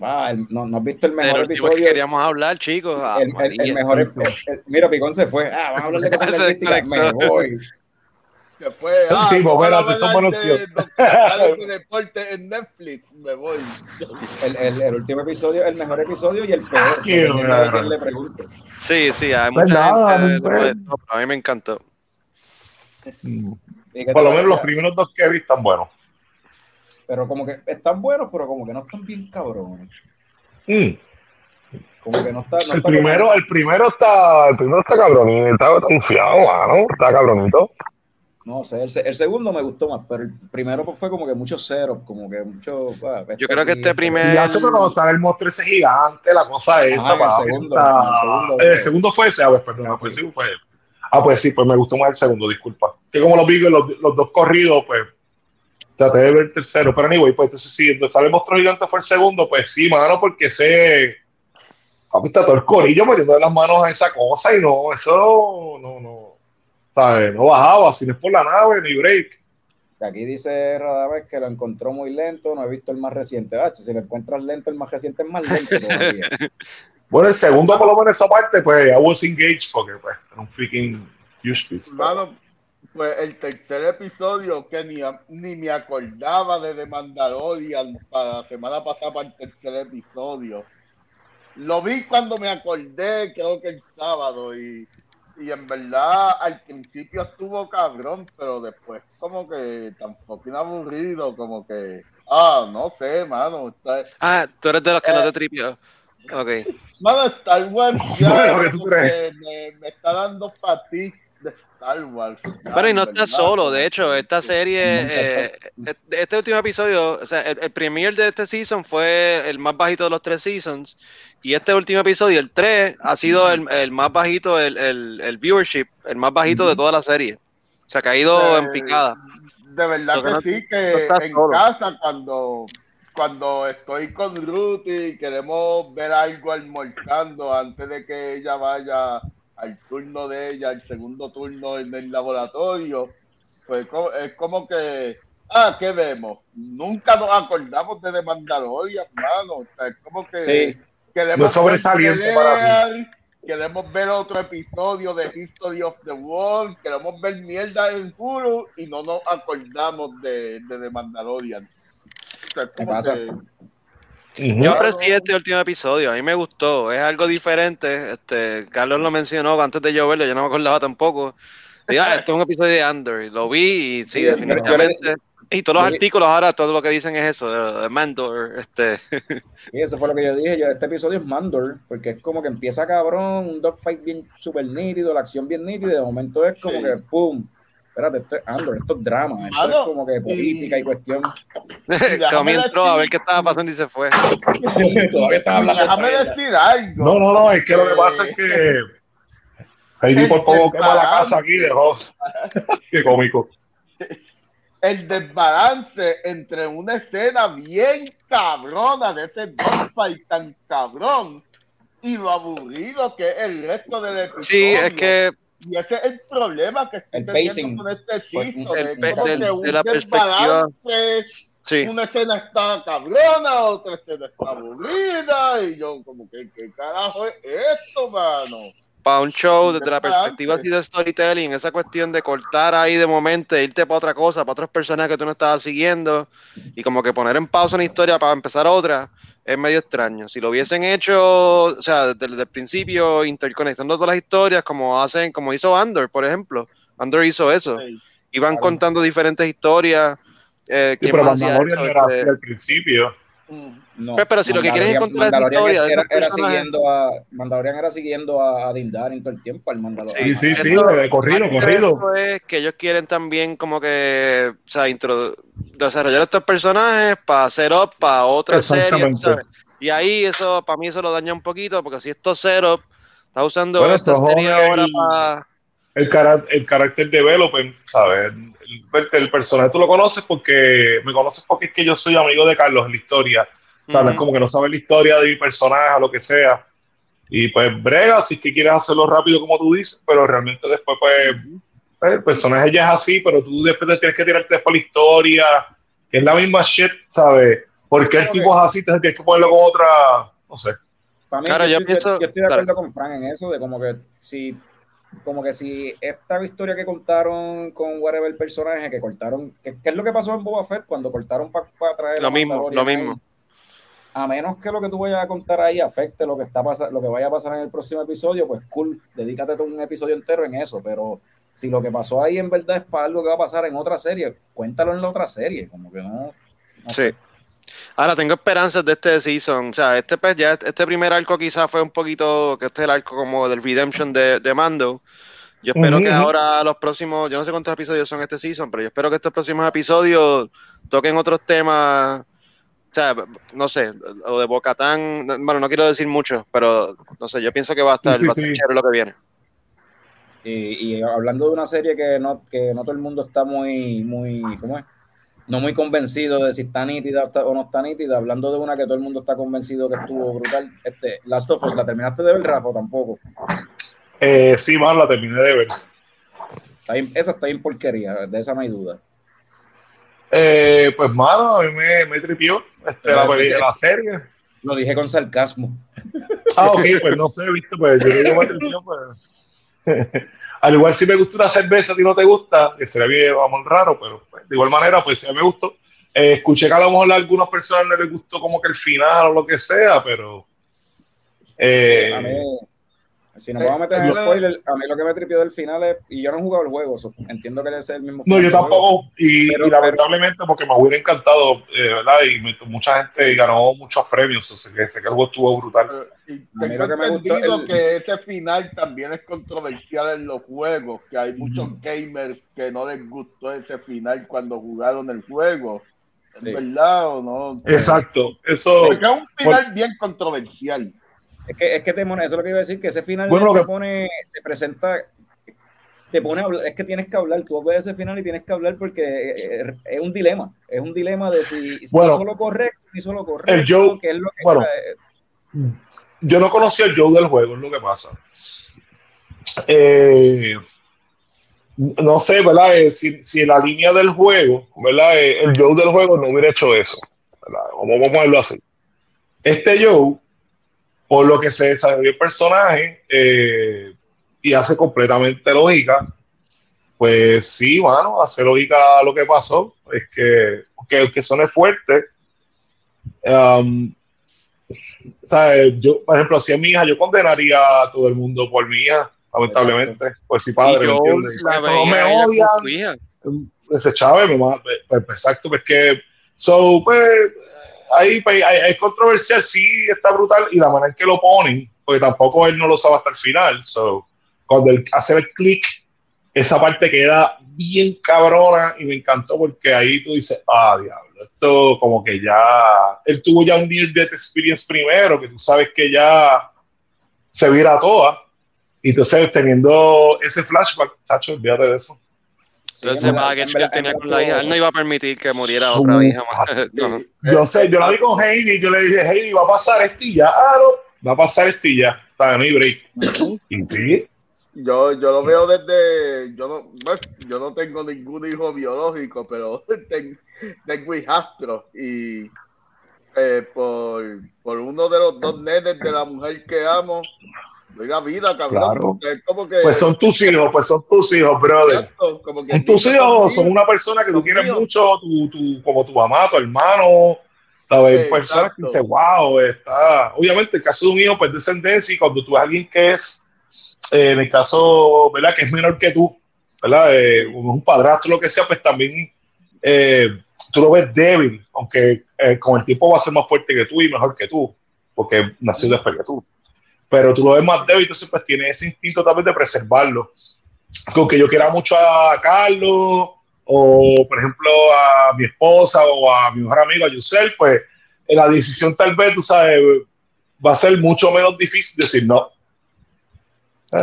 Ah, el- no, ¿no has visto el mejor que episodio? queríamos hablar, chicos. Ah, El, el- el mejor, el- el- mira, Picón se fue. Ah, vamos a hablar de cosas Se nerdísticas. Me voy. Se fue. Ah, tipo, espérate, buenos de deporte en Netflix. Me voy. El, el- el último episodio, el mejor episodio y el peor. Qué de bueno. quién le pregunte. Sí, sí, hay Pues mucha nada, gente. pues. pero a mí me encantó. Mm. ¿Y qué Por lo menos los primeros dos que vi están buenos. Pero como que están buenos, pero como que no están bien cabrones. Mm. Como que no está. no El está primero, el primero está, el primero está cabronito, está confiado, mano. Está cabronito. no sé, el, se- el segundo me gustó más, pero el primero pues, fue como que muchos ceros, como que mucho. ah, Yo creo que este primer- Sí, pero el monstruo ese gigante, la cosa esa, el segundo, está- en el segundo, el sí. segundo fue ese, a ver, perdón, Ah, pues sí. sí fue. Ah, pues sí, pues me gustó más el segundo, disculpa. Que como los vi los, los dos corridos, pues traté de ver el tercero, pero anyway, pues entonces sí, donde sale el monstruo gigante fue el segundo, pues sí, mano, porque ese papi está todo el corillo metiendo las manos a esa cosa y no, eso no, no, ¿sabes? No bajaba, si no es por la nave, ni break. Aquí dice Radamés que lo encontró muy lento, no he visto el más reciente. Ah, si lo encuentras lento, el más reciente es más lento todavía. Bueno, el segundo, por lo menos esa parte, pues I was engaged porque pues era un freaking huge piece. pero- Hermano, pues el tercer episodio que ni, a- ni me acordaba de The Mandalorian para la semana pasada para el tercer episodio. Lo vi cuando me acordé, creo que el sábado, y, y en verdad al principio estuvo cabrón, pero después como que tan fucking aburrido, como que, ah, no sé, mano, está, Ah, tú eres de los que no Eh. te tripió. Ok. Mano, Star Wars Bueno, ya ¿qué tú como crees? que me, me está dando fatigue de Star Wars. Pero y no estás solo, de hecho, esta serie, eh, este último episodio, o sea, el, el premier de este season fue el más bajito de los tres seasons, y este último episodio, el 3, ha sido el, el más bajito, el, el, el viewership, el más bajito de toda la serie. O sea, que ha ido Eh, en picada. De verdad So que no- sí, que en solo. casa cuando, cuando estoy con Ruth y queremos ver algo almorzando antes de que ella vaya al turno de ella, el segundo turno en el laboratorio, pues es como que, ah, ¿qué vemos? Nunca nos acordamos de The Mandalorian, hermano. O sea, es como que Sí. queremos sobresaliente ver para peleas, Queremos ver otro episodio de History of the World. Queremos ver mierda en Hulu y no nos acordamos de, de The Mandalorian. O sea, es ¿Qué como pasa? que- Yo aprecié este último episodio, a mí me gustó, es algo diferente. Este, Carlos lo mencionó antes de yo verlo, yo no me acordaba tampoco. Y, ah, esto es un episodio de Andor, lo vi y sí, definitivamente. y todos los artículos ahora, todo lo que dicen es eso, de, de Mandor. Este, Y eso fue lo que yo dije. Yo, este episodio es Mandor, porque es como que empieza cabrón, un dogfight bien súper nítido, la acción bien nítida, y de momento es como Sí. que ¡pum! Espérate, esto es Andor, esto es drama, esto Mano, es como que política y, y- cuestión. Cami entró a ver qué estaba pasando y se fue. Todavía estás y hablando déjame decir algo. No, no, no, es que lo que pasa es que Heidi por poco quema la casa aquí, dejó. Qué cómico. el desbalance entre una escena bien cabrona de ese dogfight tan cabrón y lo aburrido que es el resto del episodio. Sí, es que Y ese es el problema que estoy El pacing. con este season. El es pe- como del- que un de la sí. Una escena está cabrona, otra escena está aburrida, y yo como que, ¿qué carajo es esto, mano? para un show desde la perspectiva así de storytelling, esa cuestión de cortar ahí de momento, e irte para otra cosa, para otros personajes que tú no estabas siguiendo, y como que poner en pausa una historia para empezar otra, es medio extraño. Si lo hubiesen hecho, o sea, desde, desde el principio, interconectando todas las historias, como hacen, como hizo Andor, por ejemplo. Andor hizo eso. Sí. Iban Claro. contando diferentes historias. Eh, Sí, ¿quién pero Mandalorian era Este, así al principio. No, Pues, pero si lo que quieren es Mandalorian- encontrar esa Mandalorian historia era, era siguiendo a Mandalorian era siguiendo a, a Din Djarin todo el tiempo al Mandalorian. Sí, sí, sí, Eso- de corrido, corrido. es que ellos quieren también como que, o sea, introdu- desarrollar estos personajes para hacer up para otra serie, Exactamente. ¿sabes? Y ahí eso, para mí eso lo daña un poquito, porque si estos setup está usando Bueno, esta serie ahora el- para... el, cara- el carácter development, ¿sabes? El, el personaje tú lo conoces porque me conoces porque es que yo soy amigo de Carlos en la historia, ¿sabes? Ujú. Como que no sabes la historia de mi personaje o lo que sea. Y pues brega si es que quieres hacerlo rápido como tú dices, pero realmente después pues el personaje ya es así, pero tú después te tienes que tirarte después la historia, que es la misma shit, ¿sabes? Porque el Claro tipo es así, entonces tienes que ponerlo con otra, no sé. Para mí, Claro, yo, yo estoy, pienso- yo estoy de dale. acuerdo con Frank en eso, de como que si, como que si esta historia que contaron con whatever personaje que cortaron, ¿qué, qué es lo que pasó en Boba Fett cuando cortaron para traer Lo mismo, lo ahí? mismo. A menos que lo que tú vayas a contar ahí afecte lo que está lo que vaya a pasar en el próximo episodio, pues cool, dedícate un episodio entero en eso, pero si lo que pasó ahí en verdad es para algo que va a pasar en otra serie, cuéntalo en la otra serie, como que no. no Sí. sé. Ahora tengo esperanzas de este season. O sea, este pues, ya este primer arco quizás fue un poquito, que este es el arco como del redemption de, de Mando. Yo espero que ahora los próximos, yo no sé cuántos episodios son este season, pero yo espero que estos próximos episodios toquen otros temas. O sea, no sé, o de Bocatán, bueno, no quiero decir mucho, pero no sé, yo pienso que va a estar, Sí, sí, va a estar sí. chévere lo que viene. Y, y hablando de una serie que no, que no todo el mundo está muy, muy, ¿cómo es? No muy convencido de si está nítida o no está nítida, hablando de una que todo el mundo está convencido que estuvo brutal, este, Last of Us, ¿la terminaste de ver, Rafa, tampoco? Eh, sí, mano, la terminé de ver. Está bien- esa está bien porquería, de esa no hay duda. Eh, pues, mano, a mí me, me tripió este, la, serie. Lo dije con sarcasmo. Ah, ok, pues no sé, viste, pues yo digo me tripió, pues. Al igual si me gusta una cerveza, a ti no te gusta, que sería bien, vamos, raro, pero de igual manera, pues a mí me gustó. Eh, escuché que a lo mejor a algunas personas no les gustó como que el final o lo que sea, pero... eh, si nos vamos a meter en Eh, los spoilers, a mí lo que me tripió del final es, y yo no he jugado el juego, so, entiendo que debe ser el mismo. No, yo tampoco, y, Pero- y lamentablemente porque me hubiera encantado, eh, ¿verdad? Y me- mucha gente ganó muchos premios, o sea, que sé que el juego estuvo brutal. Pero- Y tengo que me gustó entendido el- que ese final también es controversial en los juegos, que hay muchos gamers que no les gustó ese final cuando jugaron el juego. ¿Es Sí. verdad o no? Exacto, eso, Porque es un final bien controversial. Es que, es que te eso es lo que iba a decir, que ese final Bueno, te que- pone, te presenta, te pone a hablar, es que tienes que hablar, tú ves ese final y tienes que hablar porque eh, es un dilema, es un dilema de si, si Bueno, hizo lo correcto, hizo lo correcto, el Joe- que es lo que bueno. yo no conocía el Joe del juego, es lo que pasa. Eh, no sé, ¿verdad? Eh, si, si en la línea del juego, ¿verdad? Eh, el Joe del juego no hubiera hecho eso, vamos a ponerlo así. Este Joe, por lo que se desarrolló el personaje eh, y hace completamente lógica, pues sí, bueno, hace lógica lo que pasó, es que, que, que suene fuerte. um, o sea, yo, por ejemplo, si es mi hija, yo condenaría a todo el mundo por mi hija, lamentablemente, por si padre, ¿me yo no me ella con odian, ese Chávez, me pues, pues, exacto, pues que, so, pues, ahí pues, es controversial, sí, está brutal, y la manera en que lo ponen, porque tampoco él no lo sabe hasta el final, so, cuando él hace el clic, esa parte queda bien cabrona, y me encantó porque ahí tú dices, ah, diablo, esto como que ya, él tuvo ya un near death experience primero, que tú sabes que ya se vira toda, y entonces teniendo ese flashback, chacho, olvídate de eso. Entonces, ese baggage que él tenía con la hija, él no iba a permitir que muriera otra hija más. No. Yo sé, yo la vi con Heidi, yo le dije, Heidi, va a pasar esto y ya, ah, no, va a pasar esto y ya, para no hay break. Y sí, Yo, yo lo veo desde. Yo no, yo no tengo ningún hijo biológico, pero ten- tengo hijastros. Y eh, por, por uno de los dos nenes de la mujer que amo, doy la vida, cabrón. Claro. porque es como que. pues son tus hijos, pues son tus hijos, brother. Exacto, como que Son tus hijos, son una persona que tú quieres mucho, tu, tu, como tu mamá, tu hermano, ¿sabes? Sí, personas que dicen, wow, está. Obviamente, el caso de un hijo, pues descendencia, y cuando tú ves a alguien que es, eh, en el caso, ¿verdad?, que es menor que tú, ¿verdad? Eh, un padrastro, lo que sea, pues también eh, tú lo ves débil, aunque con el tiempo va a ser más fuerte que tú y mejor que tú, porque nació después que tú. Pero tú lo ves más débil, entonces, pues tiene ese instinto también de preservarlo con que yo quiera mucho a Carlos o por ejemplo a mi esposa o a mi mejor amigo a Yusel, pues en la decisión tal vez, tú sabes, va a ser mucho menos difícil decir no.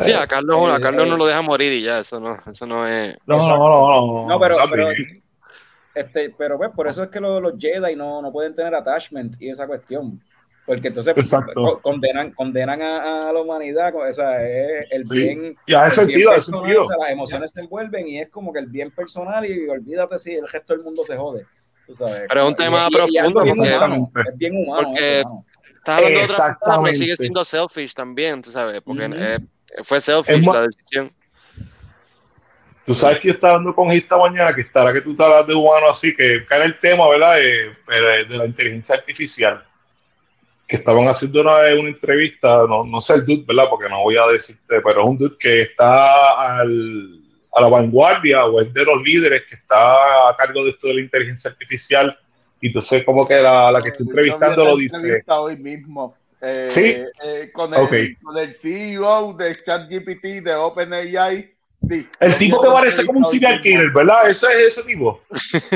Sí, Eh, a Carlos, a Eh, Carlos no eh. lo deja morir y ya, eso no, eso no es. no, no, no, no, No, pero, pero, este, pero pues, por eso es que los, los Jedi no, no pueden tener attachment y esa cuestión. Porque entonces co- condenan, condenan a, a la humanidad, o sea, es el Sí. bien. y el bien sentido, personal, sentido. o sea, las emociones se envuelven y es como que el bien personal y olvídate si el resto del mundo se jode. Tú sabes. Pero es un Y- tema y- y profundo bien humano, es bien humano. porque- eso. Estás hablando de otra persona, pero sigue siendo selfish también, tú sabes, porque eh, fue selfish la decisión. Tú sabes que yo estaba hablando con esta mañana, que estará que tú te hablas de humano así, que cae el tema, ¿verdad? Eh, eh, de la inteligencia artificial. Que estaban haciendo una, una entrevista, no, no sé el dude, ¿verdad? Porque no voy a decirte, pero es un dude que está al, a la vanguardia o es de los líderes que está a cargo de esto de la inteligencia artificial. Y entonces, como que la, la que está vi entrevistando lo dice. entrevista hoy mismo. Eh, ¿Sí? eh, con, el, Ok. con el CEO de ChatGPT de OpenAI. Sí, El tipo que parece como un serial killer, ¿verdad? Ese es ese tipo.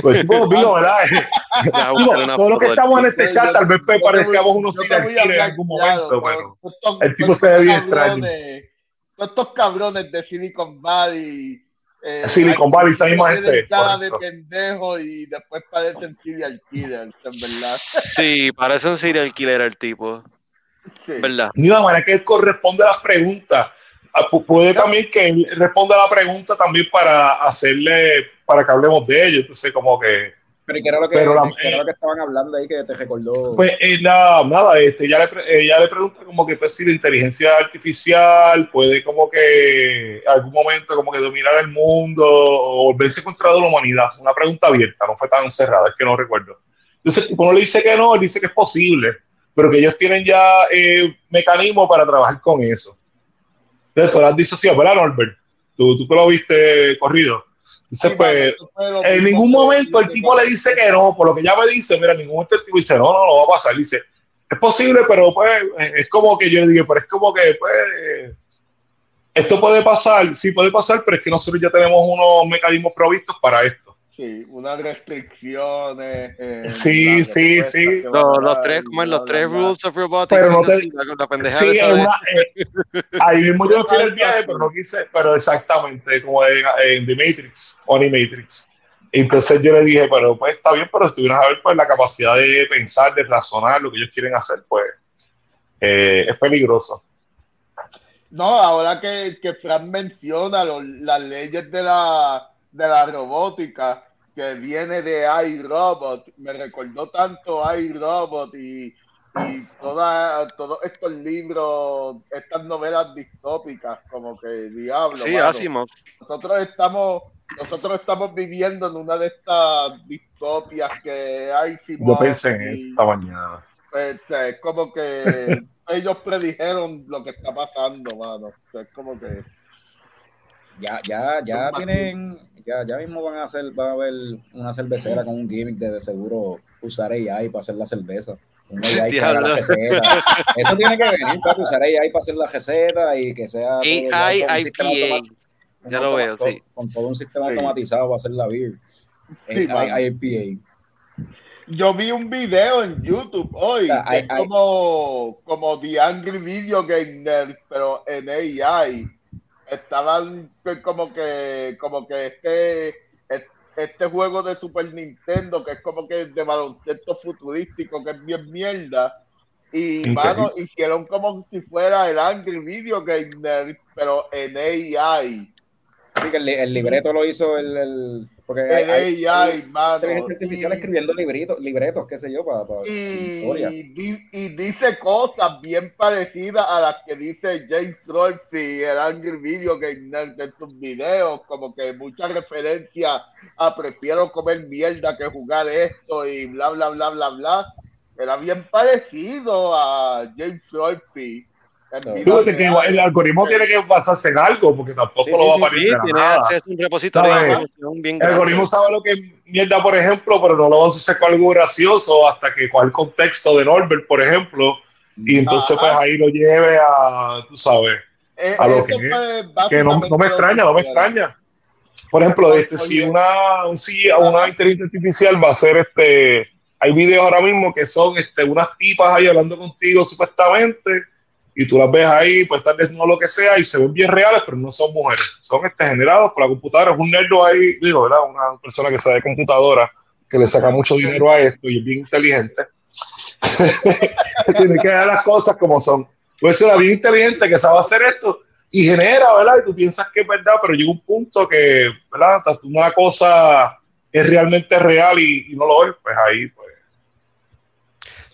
Pues el tipo vivo, ¿verdad? Ya, Digo, todos los que estamos en este chat tal vez parezcamos unos serial voy a killer en algún momento, estos- el tipo se ve bien extraño. Todos estos cabrones de Silicon Valley. eh, Silicon Valley, esa misma tienen gente, cara de pendejo y después parecen serial killers, en verdad. Sí, parece un serial killer el tipo, Sí. ¿verdad? ni la manera que él corresponde a las preguntas. Ah, pu- Puede también que él responda a la pregunta también para hacerle, para que hablemos de ello. Entonces, como que, Pero ¿y qué era lo que, Pero la- qué era lo que estaban hablando ahí que te recordó? pues eh, la- nada, este, ella, le, pre- ella le pregunta como que pues, si la inteligencia artificial puede como que algún momento como que dominar el mundo o volverse contra la humanidad. Una pregunta abierta, no fue tan cerrada, es que no recuerdo. Entonces el tipo no le dice que no, él dice que es posible, pero que ellos tienen ya eh, mecanismos para trabajar con eso. Entonces tú dicho así, ¿verdad, Norbert? Tú, tú que lo viste corrido. Entonces, pues, en ningún momento el tipo le dice que no, por lo que ya me dice, mira, en ningún momento el tipo dice, no, no, no va a pasar. Dice, es posible, pero pues eh, es como que yo le dije, pero es como que, pues, esto puede pasar, sí puede pasar, pero es que nosotros ya tenemos unos mecanismos provistos para esto. Sí, unas restricciones. eh, Sí, sí, sí. Los, tres, como en los tres rules of robotics. Pero no te- la, la pendejada Sí, de- una- eh, ahí mismo yo en el viaje, pero no quise, pero exactamente, como en, en The Matrix, Matrix. Entonces yo le dije, pero pues está bien, pero si tuvieras a ver pues la capacidad de pensar, de razonar lo que ellos quieren hacer, pues eh, es peligroso. No, ahora que, que Fran menciona lo- las leyes de la, de la robótica que viene de iRobot, me recordó tanto iRobot y, y toda, todos estos libros, estas novelas distópicas, como que diablo. Sí, mano. Asimov. nosotros estamos nosotros estamos viviendo en una de estas distopias que hay Yo pensé en esta mañana. pues, es como que ellos predijeron lo que está pasando mano es como que Ya, ya, ya tienen, ya, ya mismo van a hacer, va a haber una cervecera con un gimmick de, de seguro usar AI para hacer la cerveza. Un AI haga la receta. Eso tiene que venir para usar AI para hacer la receta y que sea todo ya AI, con un sistema IPA. Ya lo veo, sí. Con todo un sistema Sí. automatizado para hacer la beer. Sí. IPA. yo vi un video en YouTube hoy O sea, que hay- es hay- como como The Angry Video Game Nerd pero en AI estaban como que como que este es- este juego de Super Nintendo, que es como que de baloncesto futurístico, que es bien mierda. Y, mano, hicieron como si fuera el Angry Video Game Nerd, pero en AI. Así que el, li- el libreto lo hizo el. el- porque En hay, hay AI, mano. inteligencia artificial Y- escribiendo libritos, libretos, qué sé yo, para. y, di- y dice cosas bien parecidas a las que dice James Rolfe, el Angry Video Game Nerd en sus videos, como que muchas referencias a prefiero comer mierda que jugar esto y bla bla bla bla bla. Era bien parecido a James Rolfe. Fíjate que el algoritmo tiene que basarse en algo, porque tampoco Sí, lo sí, va a parir Sí, tiene nada. acceso a un repositorio El algoritmo sabe lo que es mierda, por ejemplo, pero no lo va a hacer con algo gracioso hasta que coja el contexto de Norbert, por ejemplo, y entonces Ajá. pues ahí lo lleve a, tú sabes, Eh, a lo que- fue que no, me extraña, no me extraña. Por ejemplo, este, si una, un CIA una inteligencia artificial va a hacer este, hay videos ahora mismo que son este, unas tipas ahí hablando contigo supuestamente, y tú las ves ahí, pues tal vez no lo que sea, y se ven bien reales, pero no son mujeres, son este, generados por la computadora, es un nerdo ahí, digo, ¿verdad? Una persona que sabe computadora, que le saca mucho dinero a esto y es bien inteligente. Tiene que dar las cosas como son. Puede ser bien inteligente que sabe hacer esto y genera, ¿verdad? Y tú piensas que es verdad, pero llega un punto que, ¿verdad? Una cosa es realmente real y, y no lo es, pues ahí, pues.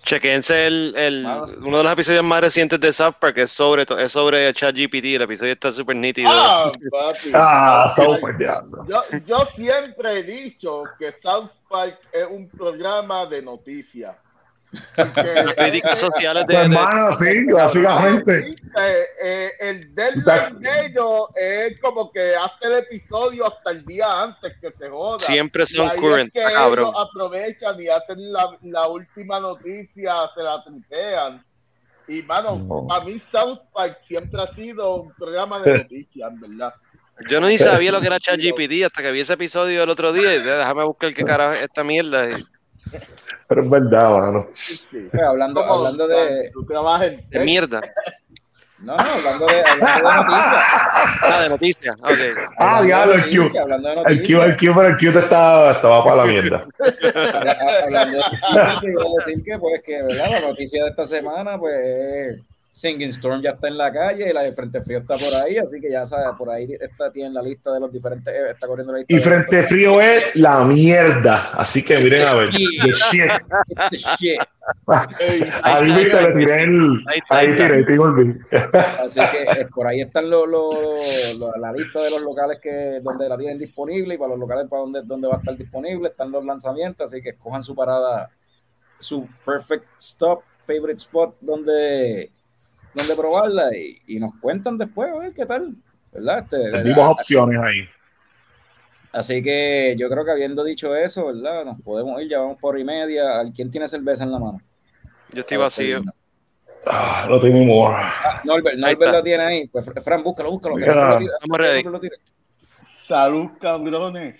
Chequense el, el- Ah. uno de los episodios más recientes de South Park, es sobre, es sobre ChatGPT, el episodio está súper nítido. Ah, papi. Ah. Yo, yo siempre he dicho que South Park es un programa de noticias. Las críticas sociales de, de- hermano, sí, básicamente. Eh, eh, el deadline de ellos es como que hace el episodio hasta el día antes que se joda. siempre son current, que ah, cabrón. ellos aprovechan y hacen la, la última noticia, se la tripean. Y mano, No. para mí South Park siempre ha sido un programa de noticias, en ¿verdad? Yo no ni sabía lo que era ChatGPT hasta que vi ese episodio el otro día y déjame buscar qué carajo es esta mierda. y- Pero es verdad, mano. Sí. Pues, hablando, hablando de. Tú trabajas en De mierda. No, no, hablando de, hablando de noticias. Ah, de noticias. Ok. Ah, diablo, el Q. noticias, Hablando de El Q, el Q, pero el Q te estaba, estaba para la mierda. Habla- ha- Hablando de noticias, te iba a decir que, pues, que, ¿verdad? La noticia de esta semana, pues, es Singing Storm ya está en la calle y la de Frente Frío está por ahí, así que ya sabes, por ahí está, tiene la lista de los diferentes, eh, está corriendo la lista. Y Frente Frío es la mierda. Así que miren a ver. The shit. It's the shit. Ey, Ahí viste, le tiré el. Ahí tiré, Así que eh, por ahí están los, los- los- la lista de los locales que donde la tienen disponible y para los locales para donde, donde va a estar disponible están los lanzamientos, así que escojan su parada, su perfect stop, favorite spot donde, donde probarla y, y nos cuentan después a ver qué tal, ¿verdad? Este, Tenemos opciones ahí. así que yo creo que habiendo dicho eso, ¿verdad? Nos podemos ir, ya vamos por hora y media. ¿Quién tiene cerveza en la mano? Yo estoy vacío. Ah, lo tenemos. Norbert, Ahí Norbert lo tiene ahí. Pues Fran, búscalo, búscalo. que. Norbert lo tira. Norbert lo tira. Salud, cabrones.